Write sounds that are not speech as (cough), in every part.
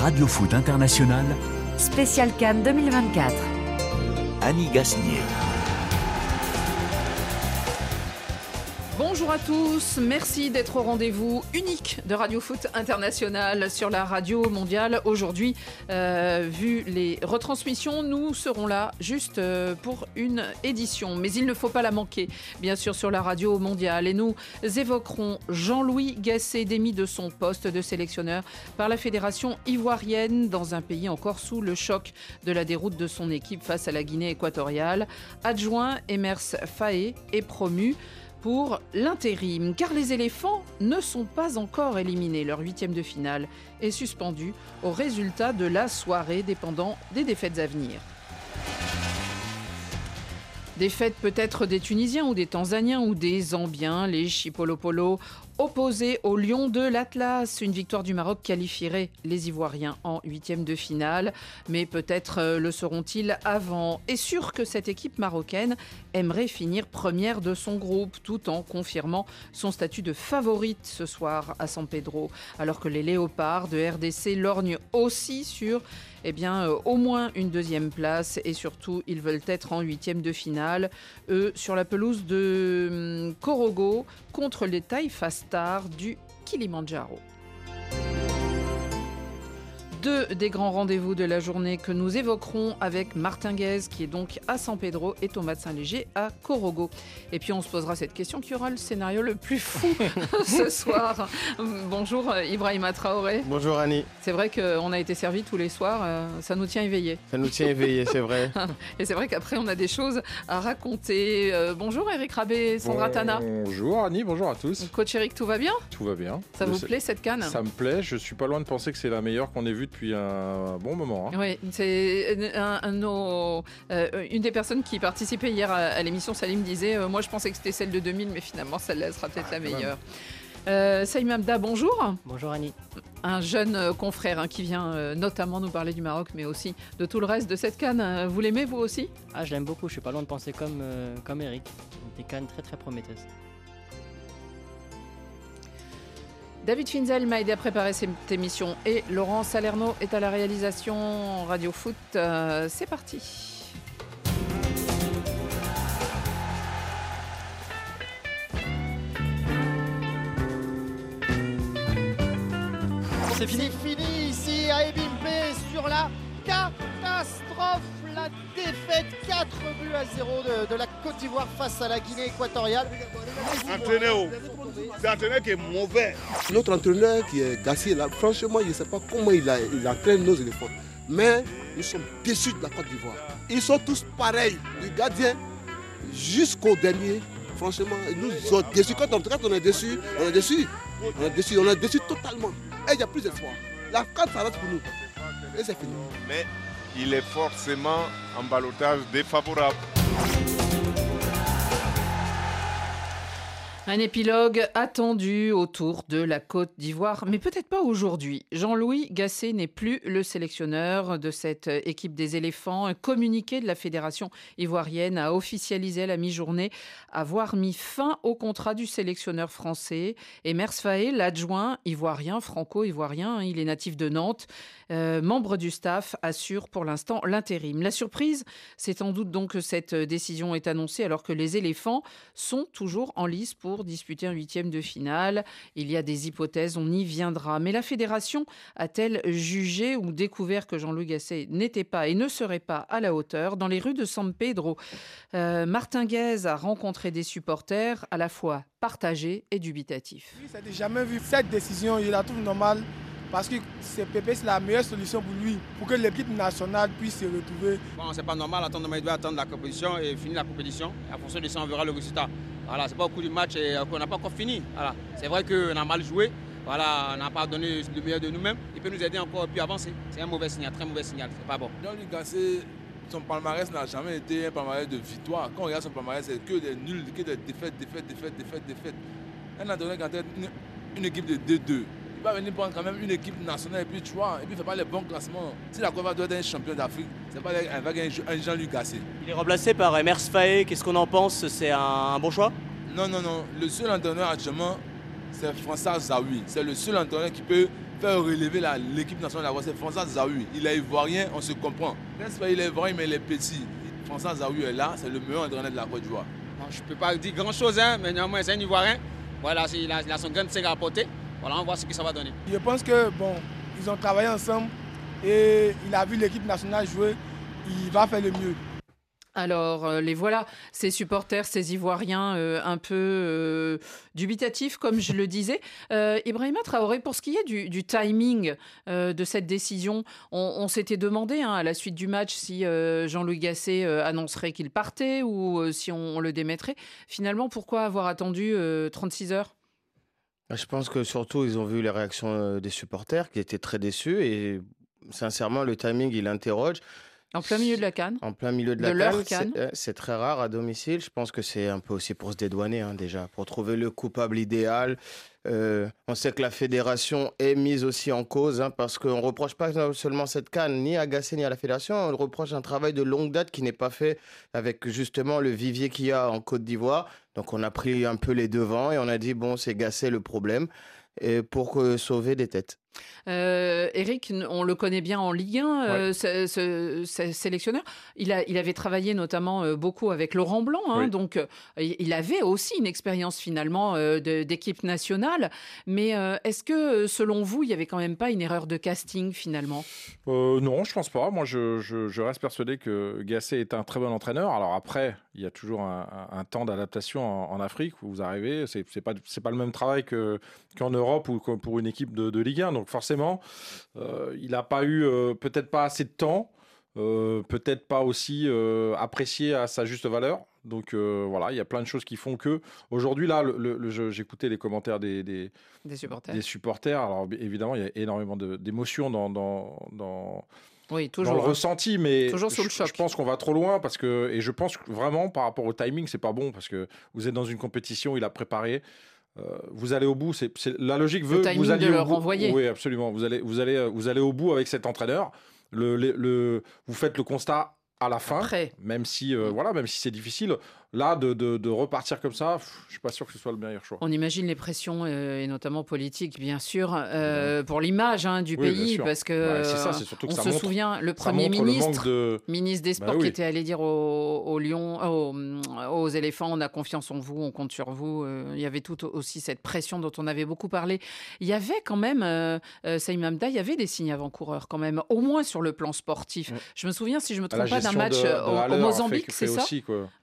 Radio Foot International. Spécial Cannes 2024. Annie Gasnier. Bonjour à tous, merci d'être au rendez-vous unique de Radio Foot International sur la radio mondiale. Aujourd'hui, euh, vu les retransmissions, nous serons là juste euh, pour une édition, mais il ne faut pas la manquer, bien sûr, sur la radio mondiale. Et nous évoquerons Jean-Louis Gasset, démis de son poste de sélectionneur par la Fédération ivoirienne dans un pays encore sous le choc de la déroute de son équipe face à la Guinée équatoriale. Adjoint Emers Faé est promu pour l'intérim, car les éléphants ne sont pas encore éliminés. Leur huitième de finale est suspendu au résultat de la soirée dépendant des défaites à venir. Défaites peut-être des Tunisiens ou des Tanzaniens ou des Zambiens, les Chipolopolo opposés au Lion de l'Atlas. Une victoire du Maroc qualifierait les Ivoiriens en huitième de finale, mais peut-être euh, le seront-ils avant? Et sûr que cette équipe marocaine aimerait finir première de son groupe, tout en confirmant son statut de favorite ce soir à San Pedro, alors que les Léopards de RDC lorgnent aussi sur eh bien, euh, au moins une deuxième place et surtout, ils veulent être en huitième de finale. Eux, sur la pelouse de hum, Korogo contre les Taïfa Stars du Kilimanjaro deux des grands rendez-vous de la journée que nous évoquerons avec Martin Guez, qui est donc à San Pedro, et Thomas de Saint-Léger à Corogo. Et puis on se posera cette question qui aura le scénario le plus fou (laughs) ce soir. Bonjour Ibrahima Traoré. Bonjour Annie. C'est vrai qu'on a été servi tous les soirs, euh, ça nous tient éveillés. Ça nous tient éveillés, c'est vrai. (laughs) et c'est vrai qu'après on a des choses à raconter. Euh, bonjour Eric Rabé, Sandra Tana. Bonjour Annie, bonjour à tous. Coach Eric, tout va bien? Tout va bien. Ça vous plaît cette canne? Ça me plaît, je suis pas loin de penser que c'est la meilleure qu'on ait vue depuis un bon moment. Hein. Oui, c'est un, euh, une des personnes qui participait hier à, l'émission, Salim disait euh, Moi je pensais que c'était celle de 2000, mais finalement celle-là sera peut-être la meilleure. Euh, Saïm Abda, bonjour. Bonjour Annie. Un jeune euh, confrère hein, qui vient notamment nous parler du Maroc, mais aussi de tout le reste de cette canne. Vous l'aimez vous aussi? Ah, je l'aime beaucoup. Je suis pas loin de penser comme, comme Eric. Des cannes très très prometteuses. David Finzel m'a aidé à préparer cette émission et Laurent Salerno est à la réalisation Radio Foot. Euh, c'est parti. C'est fini. Ici à Ebimpe sur la catastrophe. La défaite 4 buts à 0 de, la Côte d'Ivoire face à la Guinée équatoriale. C'est un entraîneur qui est mauvais. Notre entraîneur qui est Gassier, là, franchement, je ne sais pas comment il, a, il entraîne nos éléphants. Mais nous sommes déçus de la Côte d'Ivoire. Ils sont tous pareils, du gardien jusqu'au dernier. Franchement, nous sommes déçus. Quand on, on est déçus, on est déçus. On est déçus, on est déçus totalement. Et il n'y a plus d'espoir. La carte s'arrête pour nous. Et c'est fini. Mais il est forcément en balotage défavorable. Un épilogue attendu autour de la Côte d'Ivoire, mais peut-être pas aujourd'hui. Jean-Louis Gasset n'est plus le sélectionneur de cette équipe des éléphants. Un communiqué de la Fédération ivoirienne a officialisé à la mi-journée avoir mis fin au contrat du sélectionneur français. Et Mers l'adjoint ivoirien, franco-ivoirien, il est natif de Nantes, euh, membre du staff, assure pour l'instant l'intérim. La surprise, c'est en doute donc que cette décision est annoncée alors que les éléphants sont toujours en lice pour disputer un huitième de finale. Il y a des hypothèses, on y viendra. Mais la fédération a-t-elle jugé ou découvert que Jean-Louis Gasset n'était pas et ne serait pas à la hauteur? Dans les rues de San Pedro, euh, Martin Guez a rencontré des supporters à la fois partagés et dubitatifs. Oui, n'a jamais vu cette décision, il la trouve normale parce que CPP, c'est la meilleure solution pour lui, pour que l'équipe nationale puisse se retrouver. Bon, c'est pas normal, attendre, il doit attendre la compétition et finir la compétition. À fonction de ça, on verra le résultat. Voilà, c'est pas au cours du match et on n'a pas encore fini. Voilà. C'est vrai qu'on a mal joué. Voilà, on n'a pas donné le meilleur de nous-mêmes. Il peut nous aider encore plus avancer. C'est un mauvais signal, très mauvais signal. C'est pas bon. Jean-Luc son palmarès n'a jamais été un palmarès de victoire. Quand on regarde son palmarès, c'est que des nuls, que des défaites, défaites, défaites, défaites, défaites. Un entraîneur qui a une, une équipe de 2-2 il va venir prendre quand même une équipe nationale et puis tu vois, et puis il ne fait pas les bons classements. Si la Côte doit être un champion d'Afrique, c'est pas avec un, Jean-Luc Gassé. Il est remplacé par Emers Faé, qu'est-ce qu'on en pense? C'est un bon choix? Non, non, non. Le seul entraîneur actuellement, c'est François Zawi. C'est le seul entraîneur qui peut faire relever l'équipe nationale c'est François Zawi. Il est ivoirien, on se comprend. Pas, il est ivoirien, mais il est petit. François Zawi est là, c'est le meilleur entraîneur de la Côte d'Ivoire. je ne peux pas dire grand-chose, hein, mais néanmoins, c'est un ivoirien. Voilà, il a, il a son grain de à porter. Voilà, on va voir ce que ça va donner. Je pense que, bon, ils ont travaillé ensemble et il a vu l'équipe nationale jouer. Il va faire le mieux. Alors, euh, les voilà, ces supporters, ces Ivoiriens euh, un peu euh, dubitatifs, comme je le disais. (laughs) Ibrahima Traoré, pour ce qui est du, timing de cette décision, on, s'était demandé hein, à la suite du match si Jean-Louis Gasset annoncerait qu'il partait ou si on, le démettrait. Finalement, pourquoi avoir attendu 36 heures? Je pense que surtout, ils ont vu les réactions des supporters qui étaient très déçus et sincèrement, le timing, il interroge. En plein milieu de la canne. En plein milieu de la canne. C'est très rare à domicile. Je pense que c'est un peu aussi pour se dédouaner hein, déjà, pour trouver le coupable idéal. Euh, on sait que la fédération est mise aussi en cause hein, parce qu'on ne reproche pas seulement cette canne ni à Gasset ni à la fédération, on reproche un travail de longue date qui n'est pas fait avec justement le vivier qu'il y a en Côte d'Ivoire. Donc on a pris un peu les devants et on a dit bon c'est Gasset le problème pour sauver des têtes. Euh, Eric, on le connaît bien en Ligue 1, euh, ce, sélectionneur. Il, a, il avait travaillé notamment euh, beaucoup avec Laurent Blanc, hein, donc il avait aussi une expérience finalement d'équipe nationale. Mais est-ce que, selon vous, il y avait quand même pas une erreur de casting finalement? Non, je pense pas. Moi, je, reste persuadé que Gasset est un très bon entraîneur. Alors après, il y a toujours un, temps d'adaptation en, Afrique où vous arrivez. C'est pas, pas le même travail qu'en Europe ou pour une équipe de, de Ligue 1. Donc forcément, euh, il n'a pas eu euh, peut-être pas assez de temps, euh, peut-être pas aussi apprécié à sa juste valeur. Donc voilà, il y a plein de choses qui font que aujourd'hui là, j'écoutais les commentaires des, des, supporters. des, supporters. Alors évidemment, il y a énormément d'émotions dans, dans, dans oui, toujours, le hein. ressenti, mais toujours le choc. je pense qu'on va trop loin parce que et je pense vraiment par rapport au timing, c'est pas bon parce que vous êtes dans une compétition, il a préparé. Euh, vous allez au bout. C'est la logique veut que vous allez au bout. renvoyer. Oui, absolument. Vous allez, vous allez, euh, vous allez au bout avec cet entraîneur. Le, le, vous faites le constat à la fin, même si euh, voilà, même si c'est difficile. Là, de, de, repartir comme ça, je suis pas sûr que ce soit le meilleur choix. On imagine les pressions euh, et notamment politiques, bien sûr, euh, pour l'image hein, du pays, parce que on se souvient le premier ministre, ministre des bah Sports, qui était allé dire aux, aux lions, aux, éléphants, on a confiance en vous, on compte sur vous. il y avait tout aussi cette pression dont on avait beaucoup parlé. Il y avait quand même, euh, Saïm Hamda, il y avait des signes avant-coureurs quand même, au moins sur le plan sportif. Je me souviens, si je me trompe pas, d'un match au, Mozambique, c'est ça,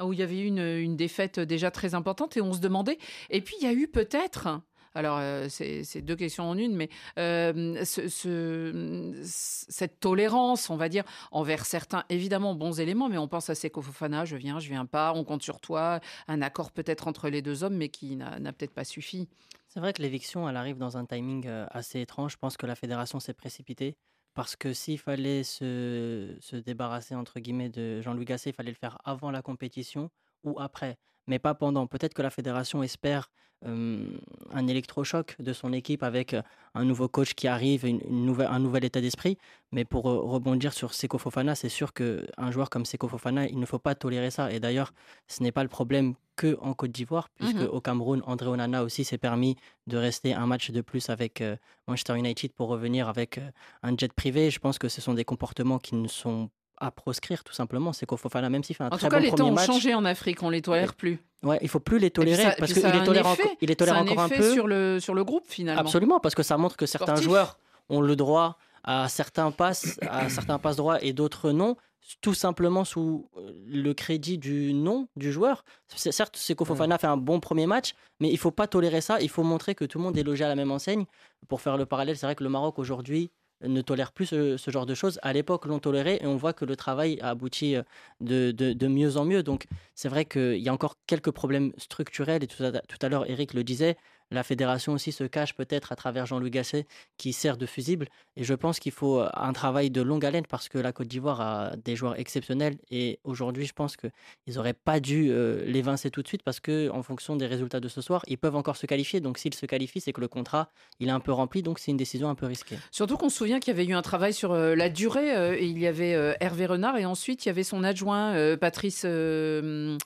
où il y avait eu une, défaite déjà très importante et on se demandait. Et puis il y a eu peut-être. Alors, euh, c'est deux questions en une, mais euh, cette tolérance, on va dire, envers certains, évidemment, bons éléments, mais on pense à Seko Fofana, je viens, je viens pas, on compte sur toi, un accord peut-être entre les deux hommes, mais qui n'a peut-être pas suffi. C'est vrai que l'éviction, elle arrive dans un timing euh, assez étrange. Je pense que la fédération s'est précipitée. Parce que s'il fallait se, se, débarrasser, entre guillemets, de Jean-Louis Gasset, il fallait le faire avant la compétition ou après, mais pas pendant. Peut-être que la fédération espère un électrochoc de son équipe avec un nouveau coach qui arrive, une, nouvelle, un nouvel état d'esprit. Mais pour rebondir sur Seko Fofana, c'est sûr qu'un joueur comme Seko Fofana, il ne faut pas tolérer ça. Et d'ailleurs, ce n'est pas le problème que en Côte d'Ivoire, puisque mmh au Cameroun, André Onana aussi s'est permis de rester un match de plus avec Manchester United pour revenir avec un jet privé. Je pense que ce sont des comportements qui ne sont à proscrire tout simplement. C'est qu'au Fofana, même s'il fait un en très tout cas, bon les temps ont changé en Afrique, on les tolère plus. Ouais, il faut plus les tolérer parce qu'il les tolère, encore, il les tolère encore un peu sur le sur le groupe finalement. Absolument, parce que ça montre que certains joueurs ont le droit à certains passes, à certains passes droits et d'autres non, tout simplement sous euh, le crédit du nom du joueur. Certes, Seko Fofana fait un bon premier match, mais il faut pas tolérer ça. Il faut montrer que tout le monde est logé à la même enseigne. Pour faire le parallèle, c'est vrai que le Maroc aujourd'hui ne tolère plus ce, genre de choses. À l'époque, l'on tolérait et on voit que le travail a abouti euh, de, de, mieux en mieux. Donc, c'est vrai qu'il y a encore quelques problèmes structurels et tout à, tout à l'heure, Eric le disait, la fédération aussi se cache peut-être à travers Jean-Louis Gasset qui sert de fusible. Et je pense qu'il faut euh, un travail de longue haleine parce que la Côte d'Ivoire a des joueurs exceptionnels. Et aujourd'hui, je pense qu'ils n'auraient pas dû euh, l'évincer tout de suite parce qu'en fonction des résultats de ce soir, ils peuvent encore se qualifier. Donc s'ils se qualifient, c'est que le contrat, il est un peu rempli. Donc c'est une décision un peu risquée. Surtout qu'on se souvient qu'il y avait eu un travail sur euh, la durée. et il y avait Hervé Renard et ensuite il y avait son adjoint Patrice Baumel.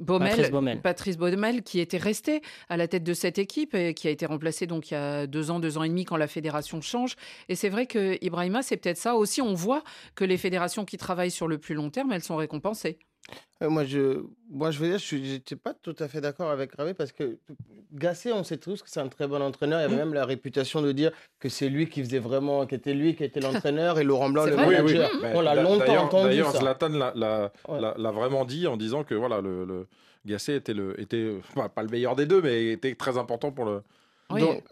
Baumel. Patrice Baumel. Patrice Baumel qui était resté À la tête de cette équipe qui a été remplacée donc il y a deux ans, deux ans et demi quand la fédération change. Et c'est vrai que Ibrahima, c'est peut-être ça aussi. On voit que les fédérations qui travaillent sur le plus long terme, elles sont récompensées. Euh, moi, je, moi, je veux dire, je n'étais pas tout à fait d'accord avec Ravé parce que Gasset, on sait tous que c'est un très bon entraîneur. Il y avait mmh. même la réputation de dire que c'est lui qui faisait vraiment, qui était lui qui était (laughs) l'entraîneur et Laurent Blanc le manager. On l'a longtemps entendu. D'ailleurs, Zlatan l'a vraiment dit en disant que voilà, le, le Gasset était, le, était pas le meilleur des deux, mais était très important pour le,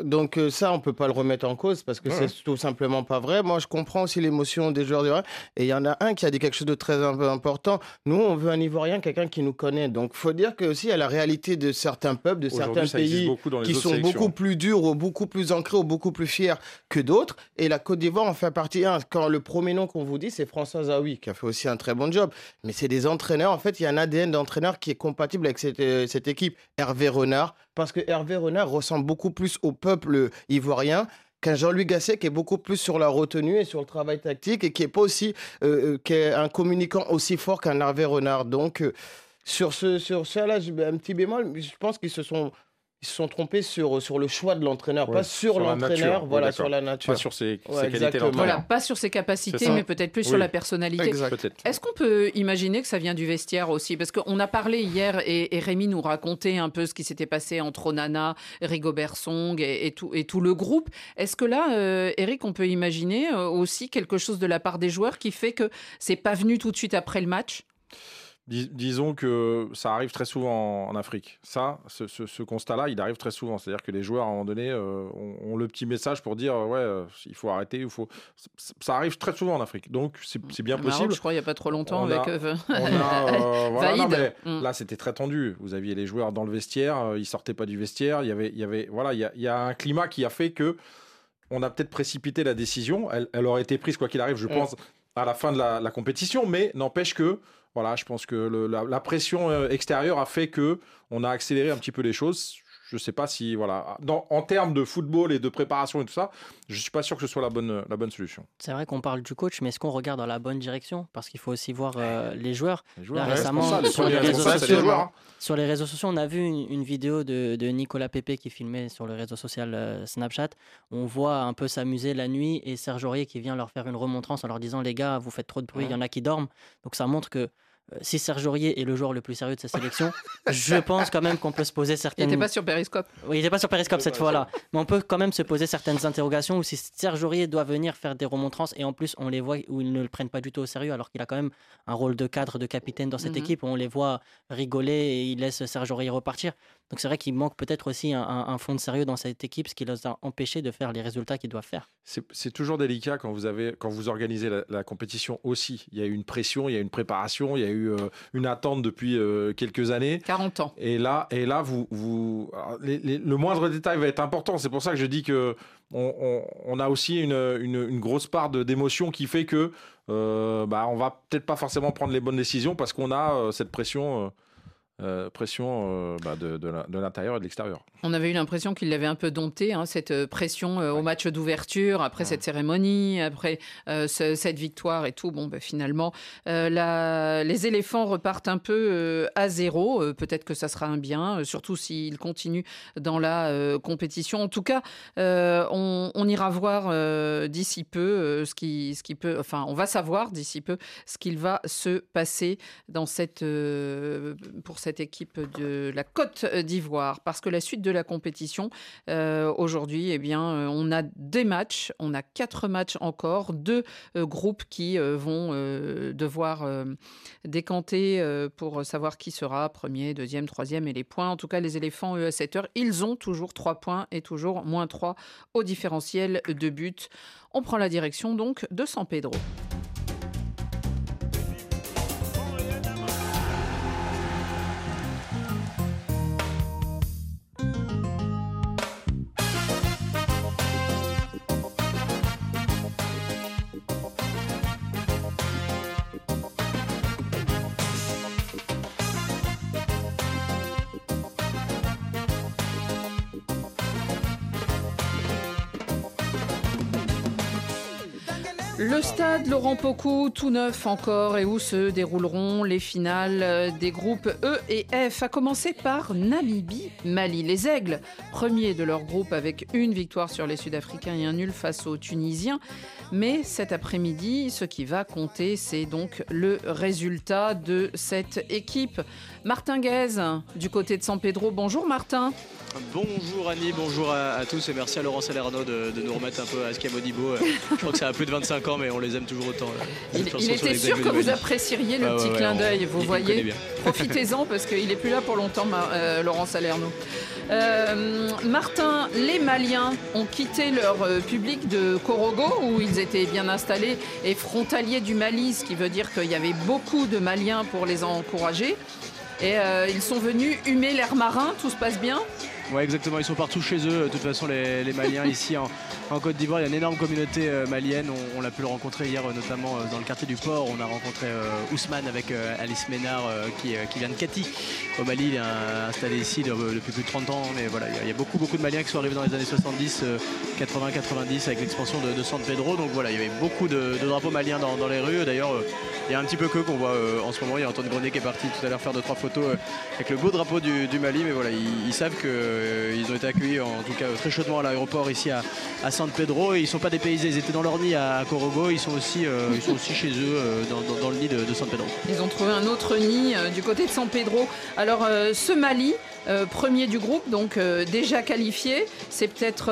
donc, euh, ça, on peut pas le remettre en cause parce que c'est tout simplement pas vrai. Moi, je comprends aussi l'émotion des joueurs d'Ivoire. Et il y en a un qui a dit quelque chose de très important. Nous, on veut un Ivoirien, quelqu'un qui nous connaît. Donc, faut dire que aussi, il y a la réalité de certains peuples, de certains pays qui sont beaucoup plus durs, ou beaucoup plus ancrés, ou beaucoup plus fiers que d'autres. Et la Côte d'Ivoire en fait partie. Un. Quand le premier nom qu'on vous dit, c'est François Zawi, qui a fait aussi un très bon job. Mais c'est des entraîneurs. En fait, il y a un ADN d'entraîneur qui est compatible avec cette, euh, cette équipe. Hervé Renard, parce que Hervé Renard ressemble beaucoup plus au peuple ivoirien qu'un Jean-Louis Gasset qui est beaucoup plus sur la retenue et sur le travail tactique et qui est pas aussi euh, euh, qui est un communicant aussi fort qu'un Hervé Renard. Donc euh, sur ce sur ça là, un petit bémol, je pense qu'ils se sont ils se sont trompés sur, sur le choix de l'entraîneur, pas sur, l'entraîneur, voilà, sur la nature. Pas sur ses, qualités Voilà, pas sur ses capacités, mais peut-être plus sur la personnalité. Est-ce qu'on peut imaginer que ça vient du vestiaire aussi? Parce qu'on a parlé hier, et, Rémi nous racontait un peu ce qui s'était passé entre Onana, Rigobert Song et, tout, et tout le groupe. Est-ce que là, euh, Eric, on peut imaginer euh, aussi quelque chose de la part des joueurs qui fait que c'est pas venu tout de suite après le match? Disons que ça arrive très souvent en, Afrique. Ça, ce, constat-là, il arrive très souvent. C'est-à-dire que les joueurs, à un moment donné, euh, ont, le petit message pour dire ouais, euh, il faut arrêter, il faut. Ça arrive très souvent en Afrique. Donc, c'est bien possible. je crois, il n'y a pas trop longtemps avec. Euh, (laughs) voilà, mm. Là, c'était très tendu. Vous aviez les joueurs dans le vestiaire, ils sortaient pas du vestiaire. Il y avait, il y avait, voilà, il y, a, un climat qui a fait que on a peut-être précipité la décision. Elle, aurait été prise quoi qu'il arrive, je mm. pense, à la fin de la, la compétition, mais n'empêche que voilà, je pense que la, pression euh, extérieure a fait que on a accéléré un petit peu les choses. Je ne sais pas si, voilà, en termes de football et de préparation et tout ça, je ne suis pas sûr que ce soit la bonne, la bonne solution. C'est vrai qu'on parle du coach, mais est-ce qu'on regarde dans la bonne direction? Parce qu'il faut aussi voir euh, les joueurs. récemment, sur, les réseaux sociaux, hein. sur les réseaux sociaux, on a vu une, vidéo de, Nicolas Pepe qui filmait sur le réseau social euh, Snapchat. On voit un peu s'amuser la nuit et Serge Aurier qui vient leur faire une remontrance en leur disant Les gars, vous faites trop de bruit, il y en a qui dorment. Donc ça montre que si Serge Aurier est le joueur le plus sérieux de sa sélection, je pense quand même qu'on peut se poser certaines. Il n'était pas sur Periscope. Oui, il n'était pas sur Periscope cette fois-là. Mais on peut quand même se poser certaines interrogations où si Serge Aurier doit venir faire des remontrances et en plus on les voit où ils ne le prennent pas du tout au sérieux alors qu'il a quand même un rôle de cadre, de capitaine dans cette mhm. équipe, où on les voit rigoler et il laisse Serge Aurier repartir. Donc c'est vrai qu'il manque peut-être aussi un, fond de sérieux dans cette équipe, ce qui les a empêchés de faire les résultats qu'ils doivent faire. C'est toujours délicat quand vous, avez, quand vous organisez la, compétition aussi. Il y a eu une pression, il y a eu une préparation, il y a eu euh, une attente depuis euh, quelques années. 40 ans. Et là, et là vous, vous, le moindre détail va être important. C'est pour ça que je dis que on, a aussi une, une, grosse part d'émotion qui fait que euh, bah, on va peut-être pas forcément prendre les bonnes décisions parce qu'on a euh, cette pression. Euh, pression euh, bah, de, de l'intérieur et de l'extérieur. On avait eu l'impression qu'il l'avait un peu dompté, hein, cette euh, pression au match d'ouverture, après cette cérémonie, après cette victoire et tout. Bon, bah, finalement, la... les éléphants repartent un peu à zéro. Peut-être que ça sera un bien, surtout s'ils continuent dans la compétition. En tout cas, on, on, ira voir d'ici peu ce qui, ce qui peut. Enfin, on va savoir d'ici peu ce qu'il va se passer dans cette pour cette équipe de la Côte d'Ivoire parce que la suite de la compétition euh, aujourd'hui, eh bien, euh, on a des matchs, on a quatre matchs encore, deux euh, groupes qui vont devoir décanter pour savoir qui sera premier, deuxième, troisième et les points. En tout cas, les éléphants, eux, à cette heure, ils ont toujours trois points et toujours moins trois au différentiel de but. On prend la direction donc de San Pedro. Le stade Laurent Pocou, tout neuf encore, et où se dérouleront les finales des groupes E et F, a commencé par Namibie, Mali. Les Aigles, premiers de leur groupe avec une victoire sur les Sud-Africains et un nul face aux Tunisiens. Mais cet après-midi, ce qui va compter, c'est donc le résultat de cette équipe. Martin Guez, du côté de San Pedro. Bonjour Martin. Bonjour Annie, bonjour à, tous et merci à Laurent Salerno de, nous remettre un peu à Scamodibo. Je crois que ça a plus de 25 ans mais on les aime toujours autant. Il, était sûr que vous apprécieriez le ah petit clin d'œil, vous voyez. Profitez-en parce qu'il n'est plus là pour longtemps, euh, Laurent Salerno. Euh, Martin, les Maliens ont quitté leur euh, public de Korogo où ils étaient bien installés et frontaliers du Mali, ce qui veut dire qu'il y avait beaucoup de Maliens pour les encourager. Et ils sont venus humer l'air marin, tout se passe bien Ouais, exactement. Ils sont partout chez eux. De toute façon, les, Maliens ici en, Côte d'Ivoire, il y a une énorme communauté euh, malienne. On, l'a pu le rencontrer hier, euh, notamment euh, dans le quartier du port. On a rencontré Ousmane avec Alice Ménard qui, vient de Kati au Mali. Il est installé ici depuis plus de 30 ans. Mais voilà, il y, a, beaucoup, beaucoup de Maliens qui sont arrivés dans les années 70, 80, 90 avec l'expansion de, San Pedro. Donc voilà, il y avait beaucoup de, drapeaux maliens dans, les rues. D'ailleurs, il y a un petit peu que qu'on voit en ce moment. Il y a Antoine Grenier qui est parti tout à l'heure faire deux trois photos avec le beau drapeau du, Mali. Mais voilà, ils savent que ils ont été accueillis en tout cas très chaudement à l'aéroport ici à, San Pedro. Ils ne sont pas dépaysés, ils étaient dans leur nid à, Corogo, ils sont aussi, euh, chez eux euh, dans, le nid de, San Pedro. Ils ont trouvé un autre nid du côté de San Pedro. Alors ce Mali, premier du groupe, donc déjà qualifié. C'est peut-être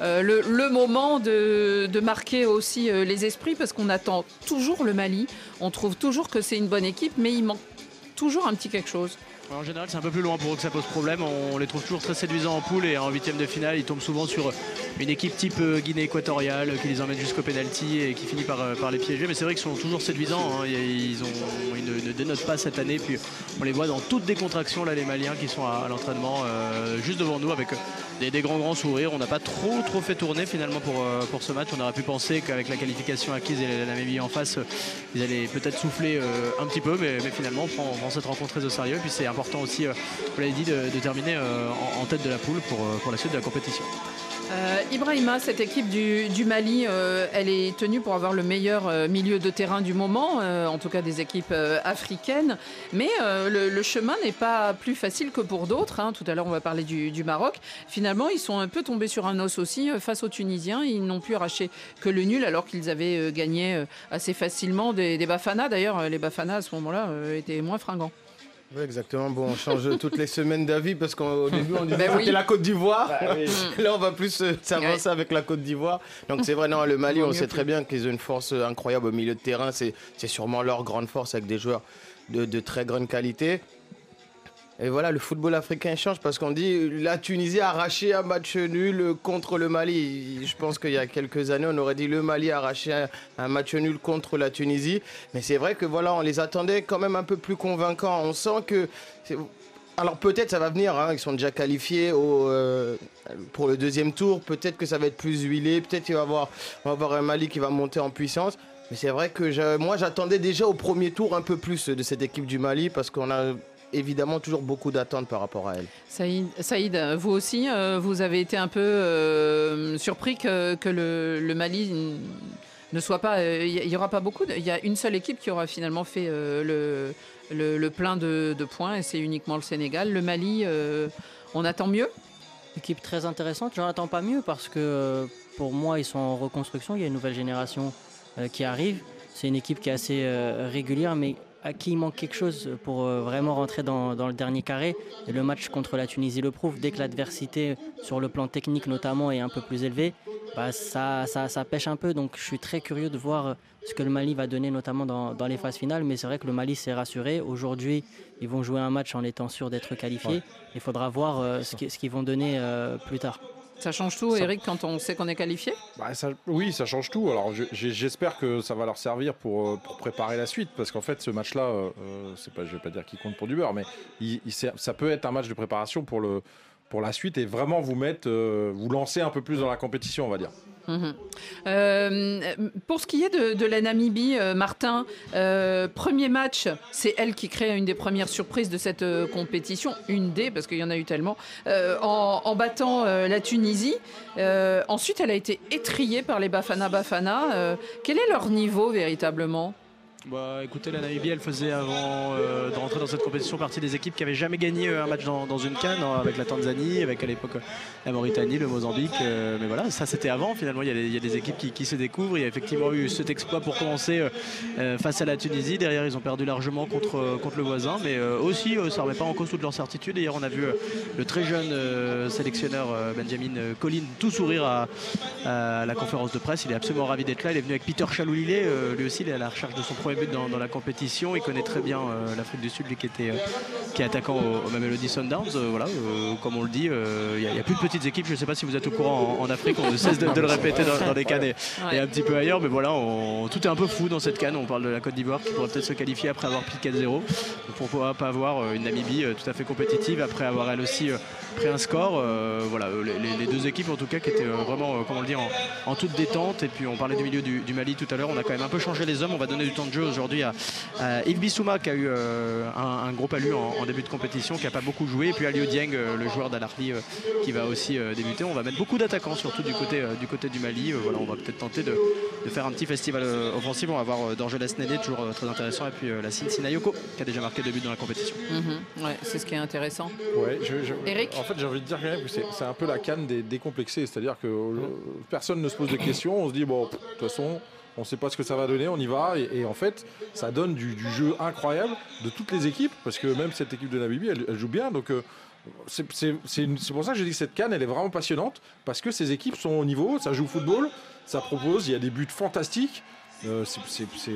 le, moment de, marquer aussi les esprits parce qu'on attend toujours le Mali. On trouve toujours que c'est une bonne équipe, mais il manque toujours un petit quelque chose. En général, c'est un peu plus loin pour eux que ça pose problème. On les trouve toujours très séduisants en poule et en huitième de finale, ils tombent souvent sur une équipe type euh, Guinée équatoriale qui les emmène jusqu'au penalty et qui finit par, euh, par les piéger. Mais c'est vrai qu'ils sont toujours séduisants. Hein. Ils, ne, dénotent pas cette année. Puis on les voit dans toutes des contractions, là, les Maliens qui sont à, l'entraînement euh, juste devant nous avec des, grands grands sourires. On n'a pas trop trop fait tourner finalement pour, pour ce match. On aurait pu penser qu'avec la qualification acquise et la Namibie en face, ils allaient peut-être souffler un petit peu. Mais, finalement, on prend, cette rencontre très au sérieux. Puis c'est important aussi, euh, vous l'avez dit, de, terminer euh, en, tête de la poule euh, pour la suite de la compétition. Ibrahima, cette équipe du, Mali, elle est tenue pour avoir le meilleur milieu de terrain du moment, en tout cas des équipes africaines. Mais le, chemin n'est pas plus facile que pour d'autres. Hein. Tout à l'heure, on va parler du, Maroc. Finalement, ils sont un peu tombés sur un os aussi face aux Tunisiens. Ils n'ont pu arracher que le nul alors qu'ils avaient gagné assez facilement des, des Bafana. D'ailleurs, les Bafana à ce moment-là étaient moins fringants. Oui, exactement. Bon, on change (laughs) toutes les semaines d'avis parce qu'au début, on disait ben c'était la Côte d'Ivoire. Bah (laughs) Là, on va plus euh, s'avancer avec la Côte d'Ivoire. Donc, c'est vrai, non, le Mali, on sait très bien qu'ils ont une force incroyable au milieu de terrain. C'est sûrement leur grande force avec des joueurs de, de très grande qualité. Et voilà, le football africain change parce qu'on dit la Tunisie a arraché un match nul contre le Mali. Je pense qu'il y a quelques années, on aurait dit le Mali a arraché un, match nul contre la Tunisie. Mais c'est vrai que voilà, on les attendait quand même un peu plus convaincants. On sent que. Alors peut-être ça va venir, hein. ils sont déjà qualifiés euh, pour le deuxième tour. Peut-être que ça va être plus huilé. Peut-être qu'il va avoir, avoir un Mali qui va monter en puissance. Mais c'est vrai que moi j'attendais déjà au premier tour un peu plus de cette équipe du Mali parce qu'on a évidemment toujours beaucoup d'attentes par rapport à elle. Saïd, vous aussi, euh, vous avez été un peu euh, surpris que, le, Mali ne soit pas. Il euh, n'y aura pas beaucoup. Il y a une seule équipe qui aura finalement fait le, le, plein de, points et c'est uniquement le Sénégal. Le Mali, on attend mieux? Équipe très intéressante. J'en attends pas mieux parce que pour moi, ils sont en reconstruction. Il y a une nouvelle génération qui arrive. C'est une équipe qui est assez régulière, mais à qui il manque quelque chose pour euh, vraiment rentrer dans, le dernier carré. Et le match contre la Tunisie le prouve. Dès que l'adversité, sur le plan technique notamment, est un peu plus élevée, bah ça, ça, pêche un peu. Donc je suis très curieux de voir euh, ce que le Mali va donner, notamment dans, les phases finales. Mais c'est vrai que le Mali s'est rassuré. Aujourd'hui, ils vont jouer un match en étant sûrs d'être qualifiés. Il faudra voir euh, ce qu'ils vont donner plus tard. Ça change tout, Eric, quand on sait qu'on est qualifié? Bah, Oui, ça change tout. Alors j'espère que ça va leur servir pour, euh, pour préparer la suite, parce qu'en fait, ce match-là, euh, euh, c'est pas, je vais pas dire qu'il compte pour du beurre, mais il, ça peut être un match de préparation pour, le, pour la suite et vraiment vous mettre, vous lancer un peu plus dans la compétition, on va dire. Mhm. Euh, pour ce qui est de, la Namibie, euh, Martin, euh, premier match, c'est elle qui crée une des premières surprises de cette compétition, une des, parce qu'il y en a eu tellement, en, battant la Tunisie. ensuite, elle a été étriée par les Bafana Bafana. quel est leur niveau véritablement? Bah écoutez, la Namibie, elle faisait avant euh, de rentrer dans cette compétition partie des équipes qui avaient jamais gagné euh, un match dans, une canne, hein, avec la Tanzanie, avec à l'époque la Mauritanie, le Mozambique. Euh, mais voilà, ça c'était avant. Finalement, il y, a des, équipes qui, se découvrent. Il y a effectivement eu cet exploit pour commencer face à la Tunisie. Derrière, ils ont perdu largement contre, le voisin. Mais aussi, ça ne remet pas en cause toute leur certitude. Hier, on a vu le très jeune sélectionneur Benjamin Collin tout sourire à, la conférence de presse. Il est absolument ravi d'être là. Il est venu avec Peter Chaloulilé. lui aussi, il est à la recherche de son but dans, la compétition. Il connaît très bien euh, l'Afrique du Sud, lui qui était euh, qui est attaquant au, au Mamelody Sundowns. Euh, voilà, comme on le dit, il n'y a, plus de petites équipes. Je ne sais pas si vous êtes au courant en, Afrique. On ne cesse de, le répéter dans, les cannes et, un petit peu ailleurs. Mais voilà, tout est un peu fou dans cette canne. On parle de la Côte d'Ivoire qui pourrait peut-être se qualifier après avoir pris 4-0. Pourquoi pas avoir une Namibie tout à fait compétitive après avoir elle aussi pris un score. voilà, les, deux équipes en tout cas qui étaient vraiment, comment le dire, en, toute détente. Et puis on parlait du milieu du, du Mali tout à l'heure. On a quand même un peu changé les hommes. On va donner du temps de jeu aujourd'hui à, Yves Bissouma qui a eu euh, un, gros palu en, début de compétition, qui n'a pas beaucoup joué. Et puis Alio Dieng, euh, le joueur d'Alarli, euh, qui va aussi débuter. On va mettre beaucoup d'attaquants, surtout du côté, du côté du Mali. voilà, on va peut-être tenter de, faire un petit festival offensif. On va avoir Dorgelas Nédé, toujours très intéressant. Et puis la Sinayoko, qui a déjà marqué deux buts dans la compétition. Mhm. ouais, c'est ce qui est intéressant. Eric En fait, j'ai envie de dire que c'est un peu la canne des décomplexés. C'est-à-dire que personne ne se pose de questions. On se dit, bon, de toute façon on ne sait pas ce que ça va donner, on y va. Et, en fait, ça donne du, jeu incroyable de toutes les équipes, parce que même cette équipe de Namibie, elle, joue bien. Donc euh, c'est pour ça que j'ai dit que cette canne, elle est vraiment passionnante, parce que ces équipes sont au niveau, ça joue au football, ça propose, il y a des buts fantastiques. Euh,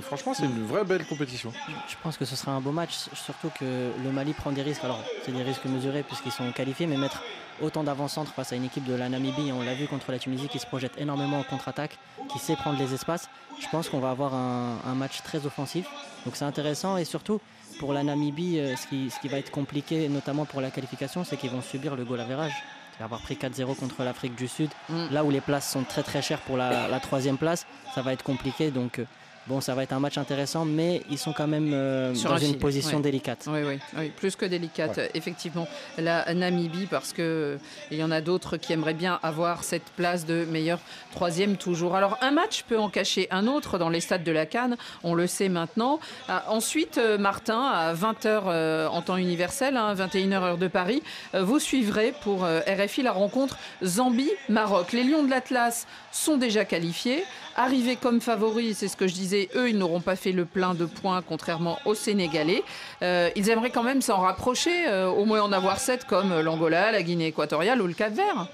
franchement, c'est une vraie belle compétition. Je pense que ce sera un beau match, surtout que le Mali prend des risques. Alors, c'est des risques mesurés puisqu'ils sont qualifiés, mais mettre autant d'avant-centre face à une équipe de la Namibie, on l'a vu contre la Tunisie qui se projette énormément en contre-attaque, qui sait prendre les espaces, je pense qu'on va avoir un, match très offensif. Donc c'est intéressant et surtout pour la Namibie, euh, ce qui, va être compliqué, notamment pour la qualification, c'est qu'ils vont subir le goal average. Avoir pris 4-0 contre l'Afrique du Sud, mm. là où les places sont très très chères pour la, la troisième place, ça va être compliqué. Donc euh, Bon, ça va être un match intéressant, mais ils sont quand même euh, dans une position délicate. Oui, oui, oui, plus que délicate, effectivement. La Namibie, parce qu'il y en a d'autres qui aimeraient bien avoir cette place de meilleur troisième toujours. Alors, un match peut en cacher un autre dans les stades de la Cannes, on le sait maintenant. Ah, ensuite, euh, Martin, à 20h euh, en temps universel, 21h hein, heure de Paris, vous suivrez pour RFI la rencontre Zambie-Maroc. Les Lions de l'Atlas sont déjà qualifiés. Arrivés comme favoris, c'est ce que je disais, eux, ils n'auront pas fait le plein de points, contrairement aux Sénégalais. Euh, ils aimeraient quand même s'en rapprocher, euh, au moins en avoir sept comme l'Angola, la Guinée équatoriale ou le Cap-Vert.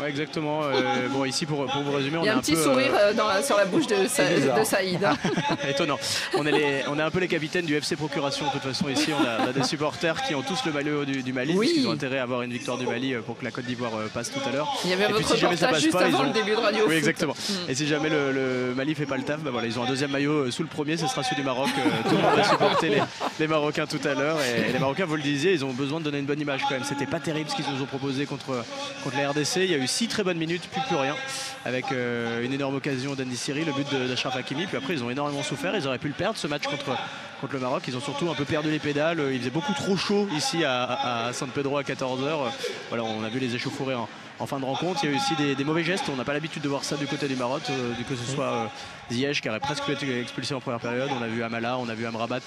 Ouais, exactement. Euh, bon, ici, pour, pour, vous résumer, on Il y a un, petit sourire euh, dans sur la bouche de, de Saïd. Hein. (laughs) Étonnant. On est, les, on est un peu les capitaines du FC Procuration. De toute façon, ici, on a, des supporters qui ont tous le maillot du, Mali, oui. puisqu'ils ont intérêt à avoir une victoire du Mali euh, pour que la Côte d'Ivoire passe tout à l'heure. Il y avait votre si reportage juste pas, avant le début de Radio Oui, exactement. Mm. Et si jamais le, le, Mali fait pas le taf, bah voilà, ils ont un deuxième maillot sous le premier, ce sera celui du Maroc. tout le monde va supporter les, les, Marocains tout à l'heure. Et, les Marocains, vous le disiez, ils ont besoin de donner une bonne image quand même. C'était pas terrible ce qu'ils nous ont proposé contre, contre la RDC. Il y a eu six très bonnes minutes plus plus rien avec euh, une énorme occasion d'Andy Siri, le but d'Ashraf Hakimi. Puis après, ils ont énormément souffert. Ils auraient pu le perdre ce match contre, contre le Maroc. Ils ont surtout un peu perdu les pédales. Il faisait beaucoup trop chaud ici à, San Pedro à 14h. Voilà, on a vu les échauffourées en, en fin de rencontre. Il y a eu aussi des, mauvais gestes. On n'a pas l'habitude de voir ça du côté du Maroc, euh, que ce soit euh, Qui aurait presque été expulsé en première période. On a vu Amala, on a vu Amrabat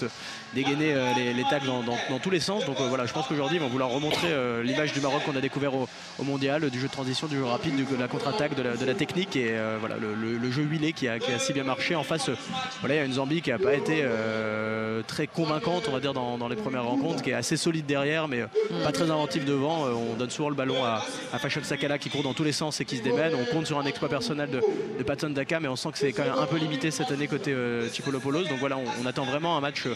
dégainer euh, les, les tags dans, tous les sens. Donc voilà, je pense qu'aujourd'hui ils vont vouloir remontrer l'image du Maroc qu'on a découvert au, mondial, du jeu de transition, du jeu rapide, de la contre-attaque, de, la, technique et voilà le, jeu huilé qui a, si bien marché. En face, voilà, il y a une Zambie qui n'a pas été très convaincante, on va dire, dans, les premières rencontres, qui est assez solide derrière, mais pas très inventif devant. on donne souvent le ballon à, à Fashion Sakala qui court dans tous les sens et qui se démène. On compte sur un exploit personnel de, de Patton Daka, mais on sent que c'est quand même un peu limité cette année côté euh, Donc voilà, on, attend vraiment un match. Euh,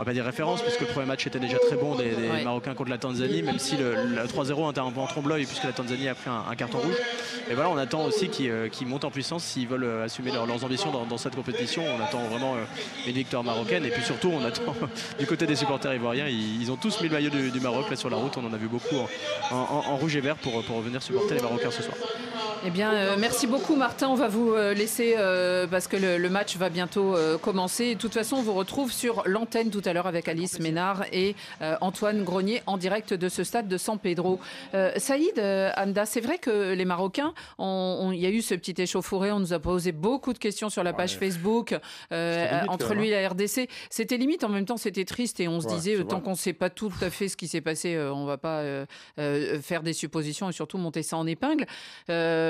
on va pas dire référence puisque le premier match était déjà très bon des, Marocains contre la Tanzanie même si le, 3-0 était un peu en trombleuil puisque la Tanzanie a pris un, carton rouge. Et voilà on attend aussi qu'ils euh, montent en puissance s'ils veulent euh, assumer leurs ambitions dans, cette compétition. On attend vraiment une victoire marocaine. Et puis surtout on attend (laughs) du côté des supporters ivoiriens ils, ont tous mis le maillot du, Maroc là sur la route. On en a vu beaucoup en, rouge et vert pour, pour venir supporter les Marocains ce soir Eh bien, euh, merci beaucoup Martin. On va vous euh, laisser euh, parce que le, match va bientôt commencer. De toute façon, on vous retrouve sur l'antenne tout à l'heure avec Alice Ménard et Antoine Grenier en direct de ce stade de San Pedro. Saïd, Anda, c'est vrai que les Marocains, il y a eu ce petit échauffouré. On nous a posé beaucoup de questions sur la page Facebook entre lui et la RDC. C'était limite. En même temps, c'était triste et on se disait tant qu'on ne sait pas tout à fait ce qui s'est passé, on ne va pas faire des suppositions et surtout monter ça en épingle.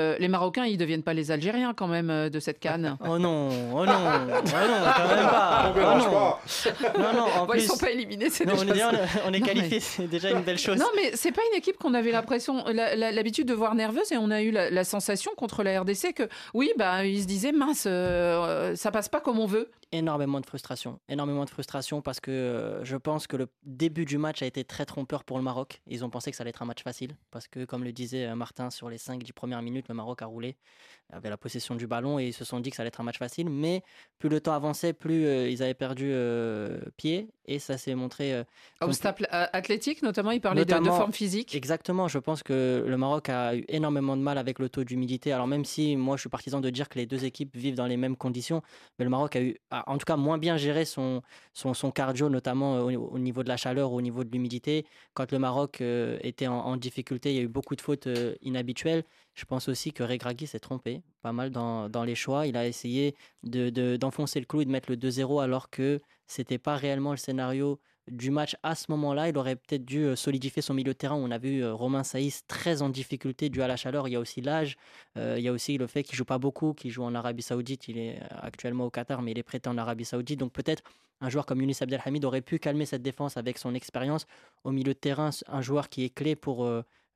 Euh, les Marocains, ils ne deviennent pas les Algériens quand même euh, de cette canne. (laughs) Oh non, oh non, oh non, quand même pas. Oh non. non, non, en plus... Ils sont pas éliminés, c'est déjà on, on est qualifié, c'est déjà une belle chose. Non, mais c'est pas une équipe qu'on avait l'impression, l'habitude de voir nerveuse et on a eu la, sensation contre la RDC que oui, bah, ils se disaient mince, euh, ça passe pas comme on veut énormément de frustration. Énormément de frustration parce que euh, je pense que le début du match a été très trompeur pour le Maroc. Ils ont pensé que ça allait être un match facile parce que, comme le disait euh, Martin, sur les 5-10 premières minutes, le Maroc a roulé, avait la possession du ballon et ils se sont dit que ça allait être un match facile. Mais plus le temps avançait, plus euh, ils avaient perdu pied et ça s'est montré. Obstacle athlétique, notamment, il parlait de, de, forme physique. Exactement. Je pense que le Maroc a eu énormément de mal avec le taux d'humidité. Alors, même si moi je suis partisan de dire que les deux équipes vivent dans les mêmes conditions, mais le Maroc a eu en tout cas moins bien géré son, son, cardio, notamment euh, au, niveau de la chaleur, au niveau de l'humidité. Quand le Maroc euh, était en, difficulté, il y a eu beaucoup de fautes euh, inhabituelles. Je pense aussi que Regragui s'est trompé pas mal dans, les choix. Il a essayé d'enfoncer de, le clou et de mettre le 2-0 alors que c'était pas réellement le scénario du match à ce moment-là. Il aurait peut-être dû euh, solidifier son milieu de terrain. On a vu euh, Romain Saïs très en difficulté dû à la chaleur. Il y a aussi l'âge. Euh, il y a aussi le fait qu'il joue pas beaucoup, qu'il joue en Arabie Saoudite. Il est actuellement au Qatar, mais il est prêté en Arabie Saoudite. Donc peut-être un joueur comme Younis Abdelhamid aurait pu calmer cette défense avec son expérience. Au milieu de terrain, un joueur qui est clé pour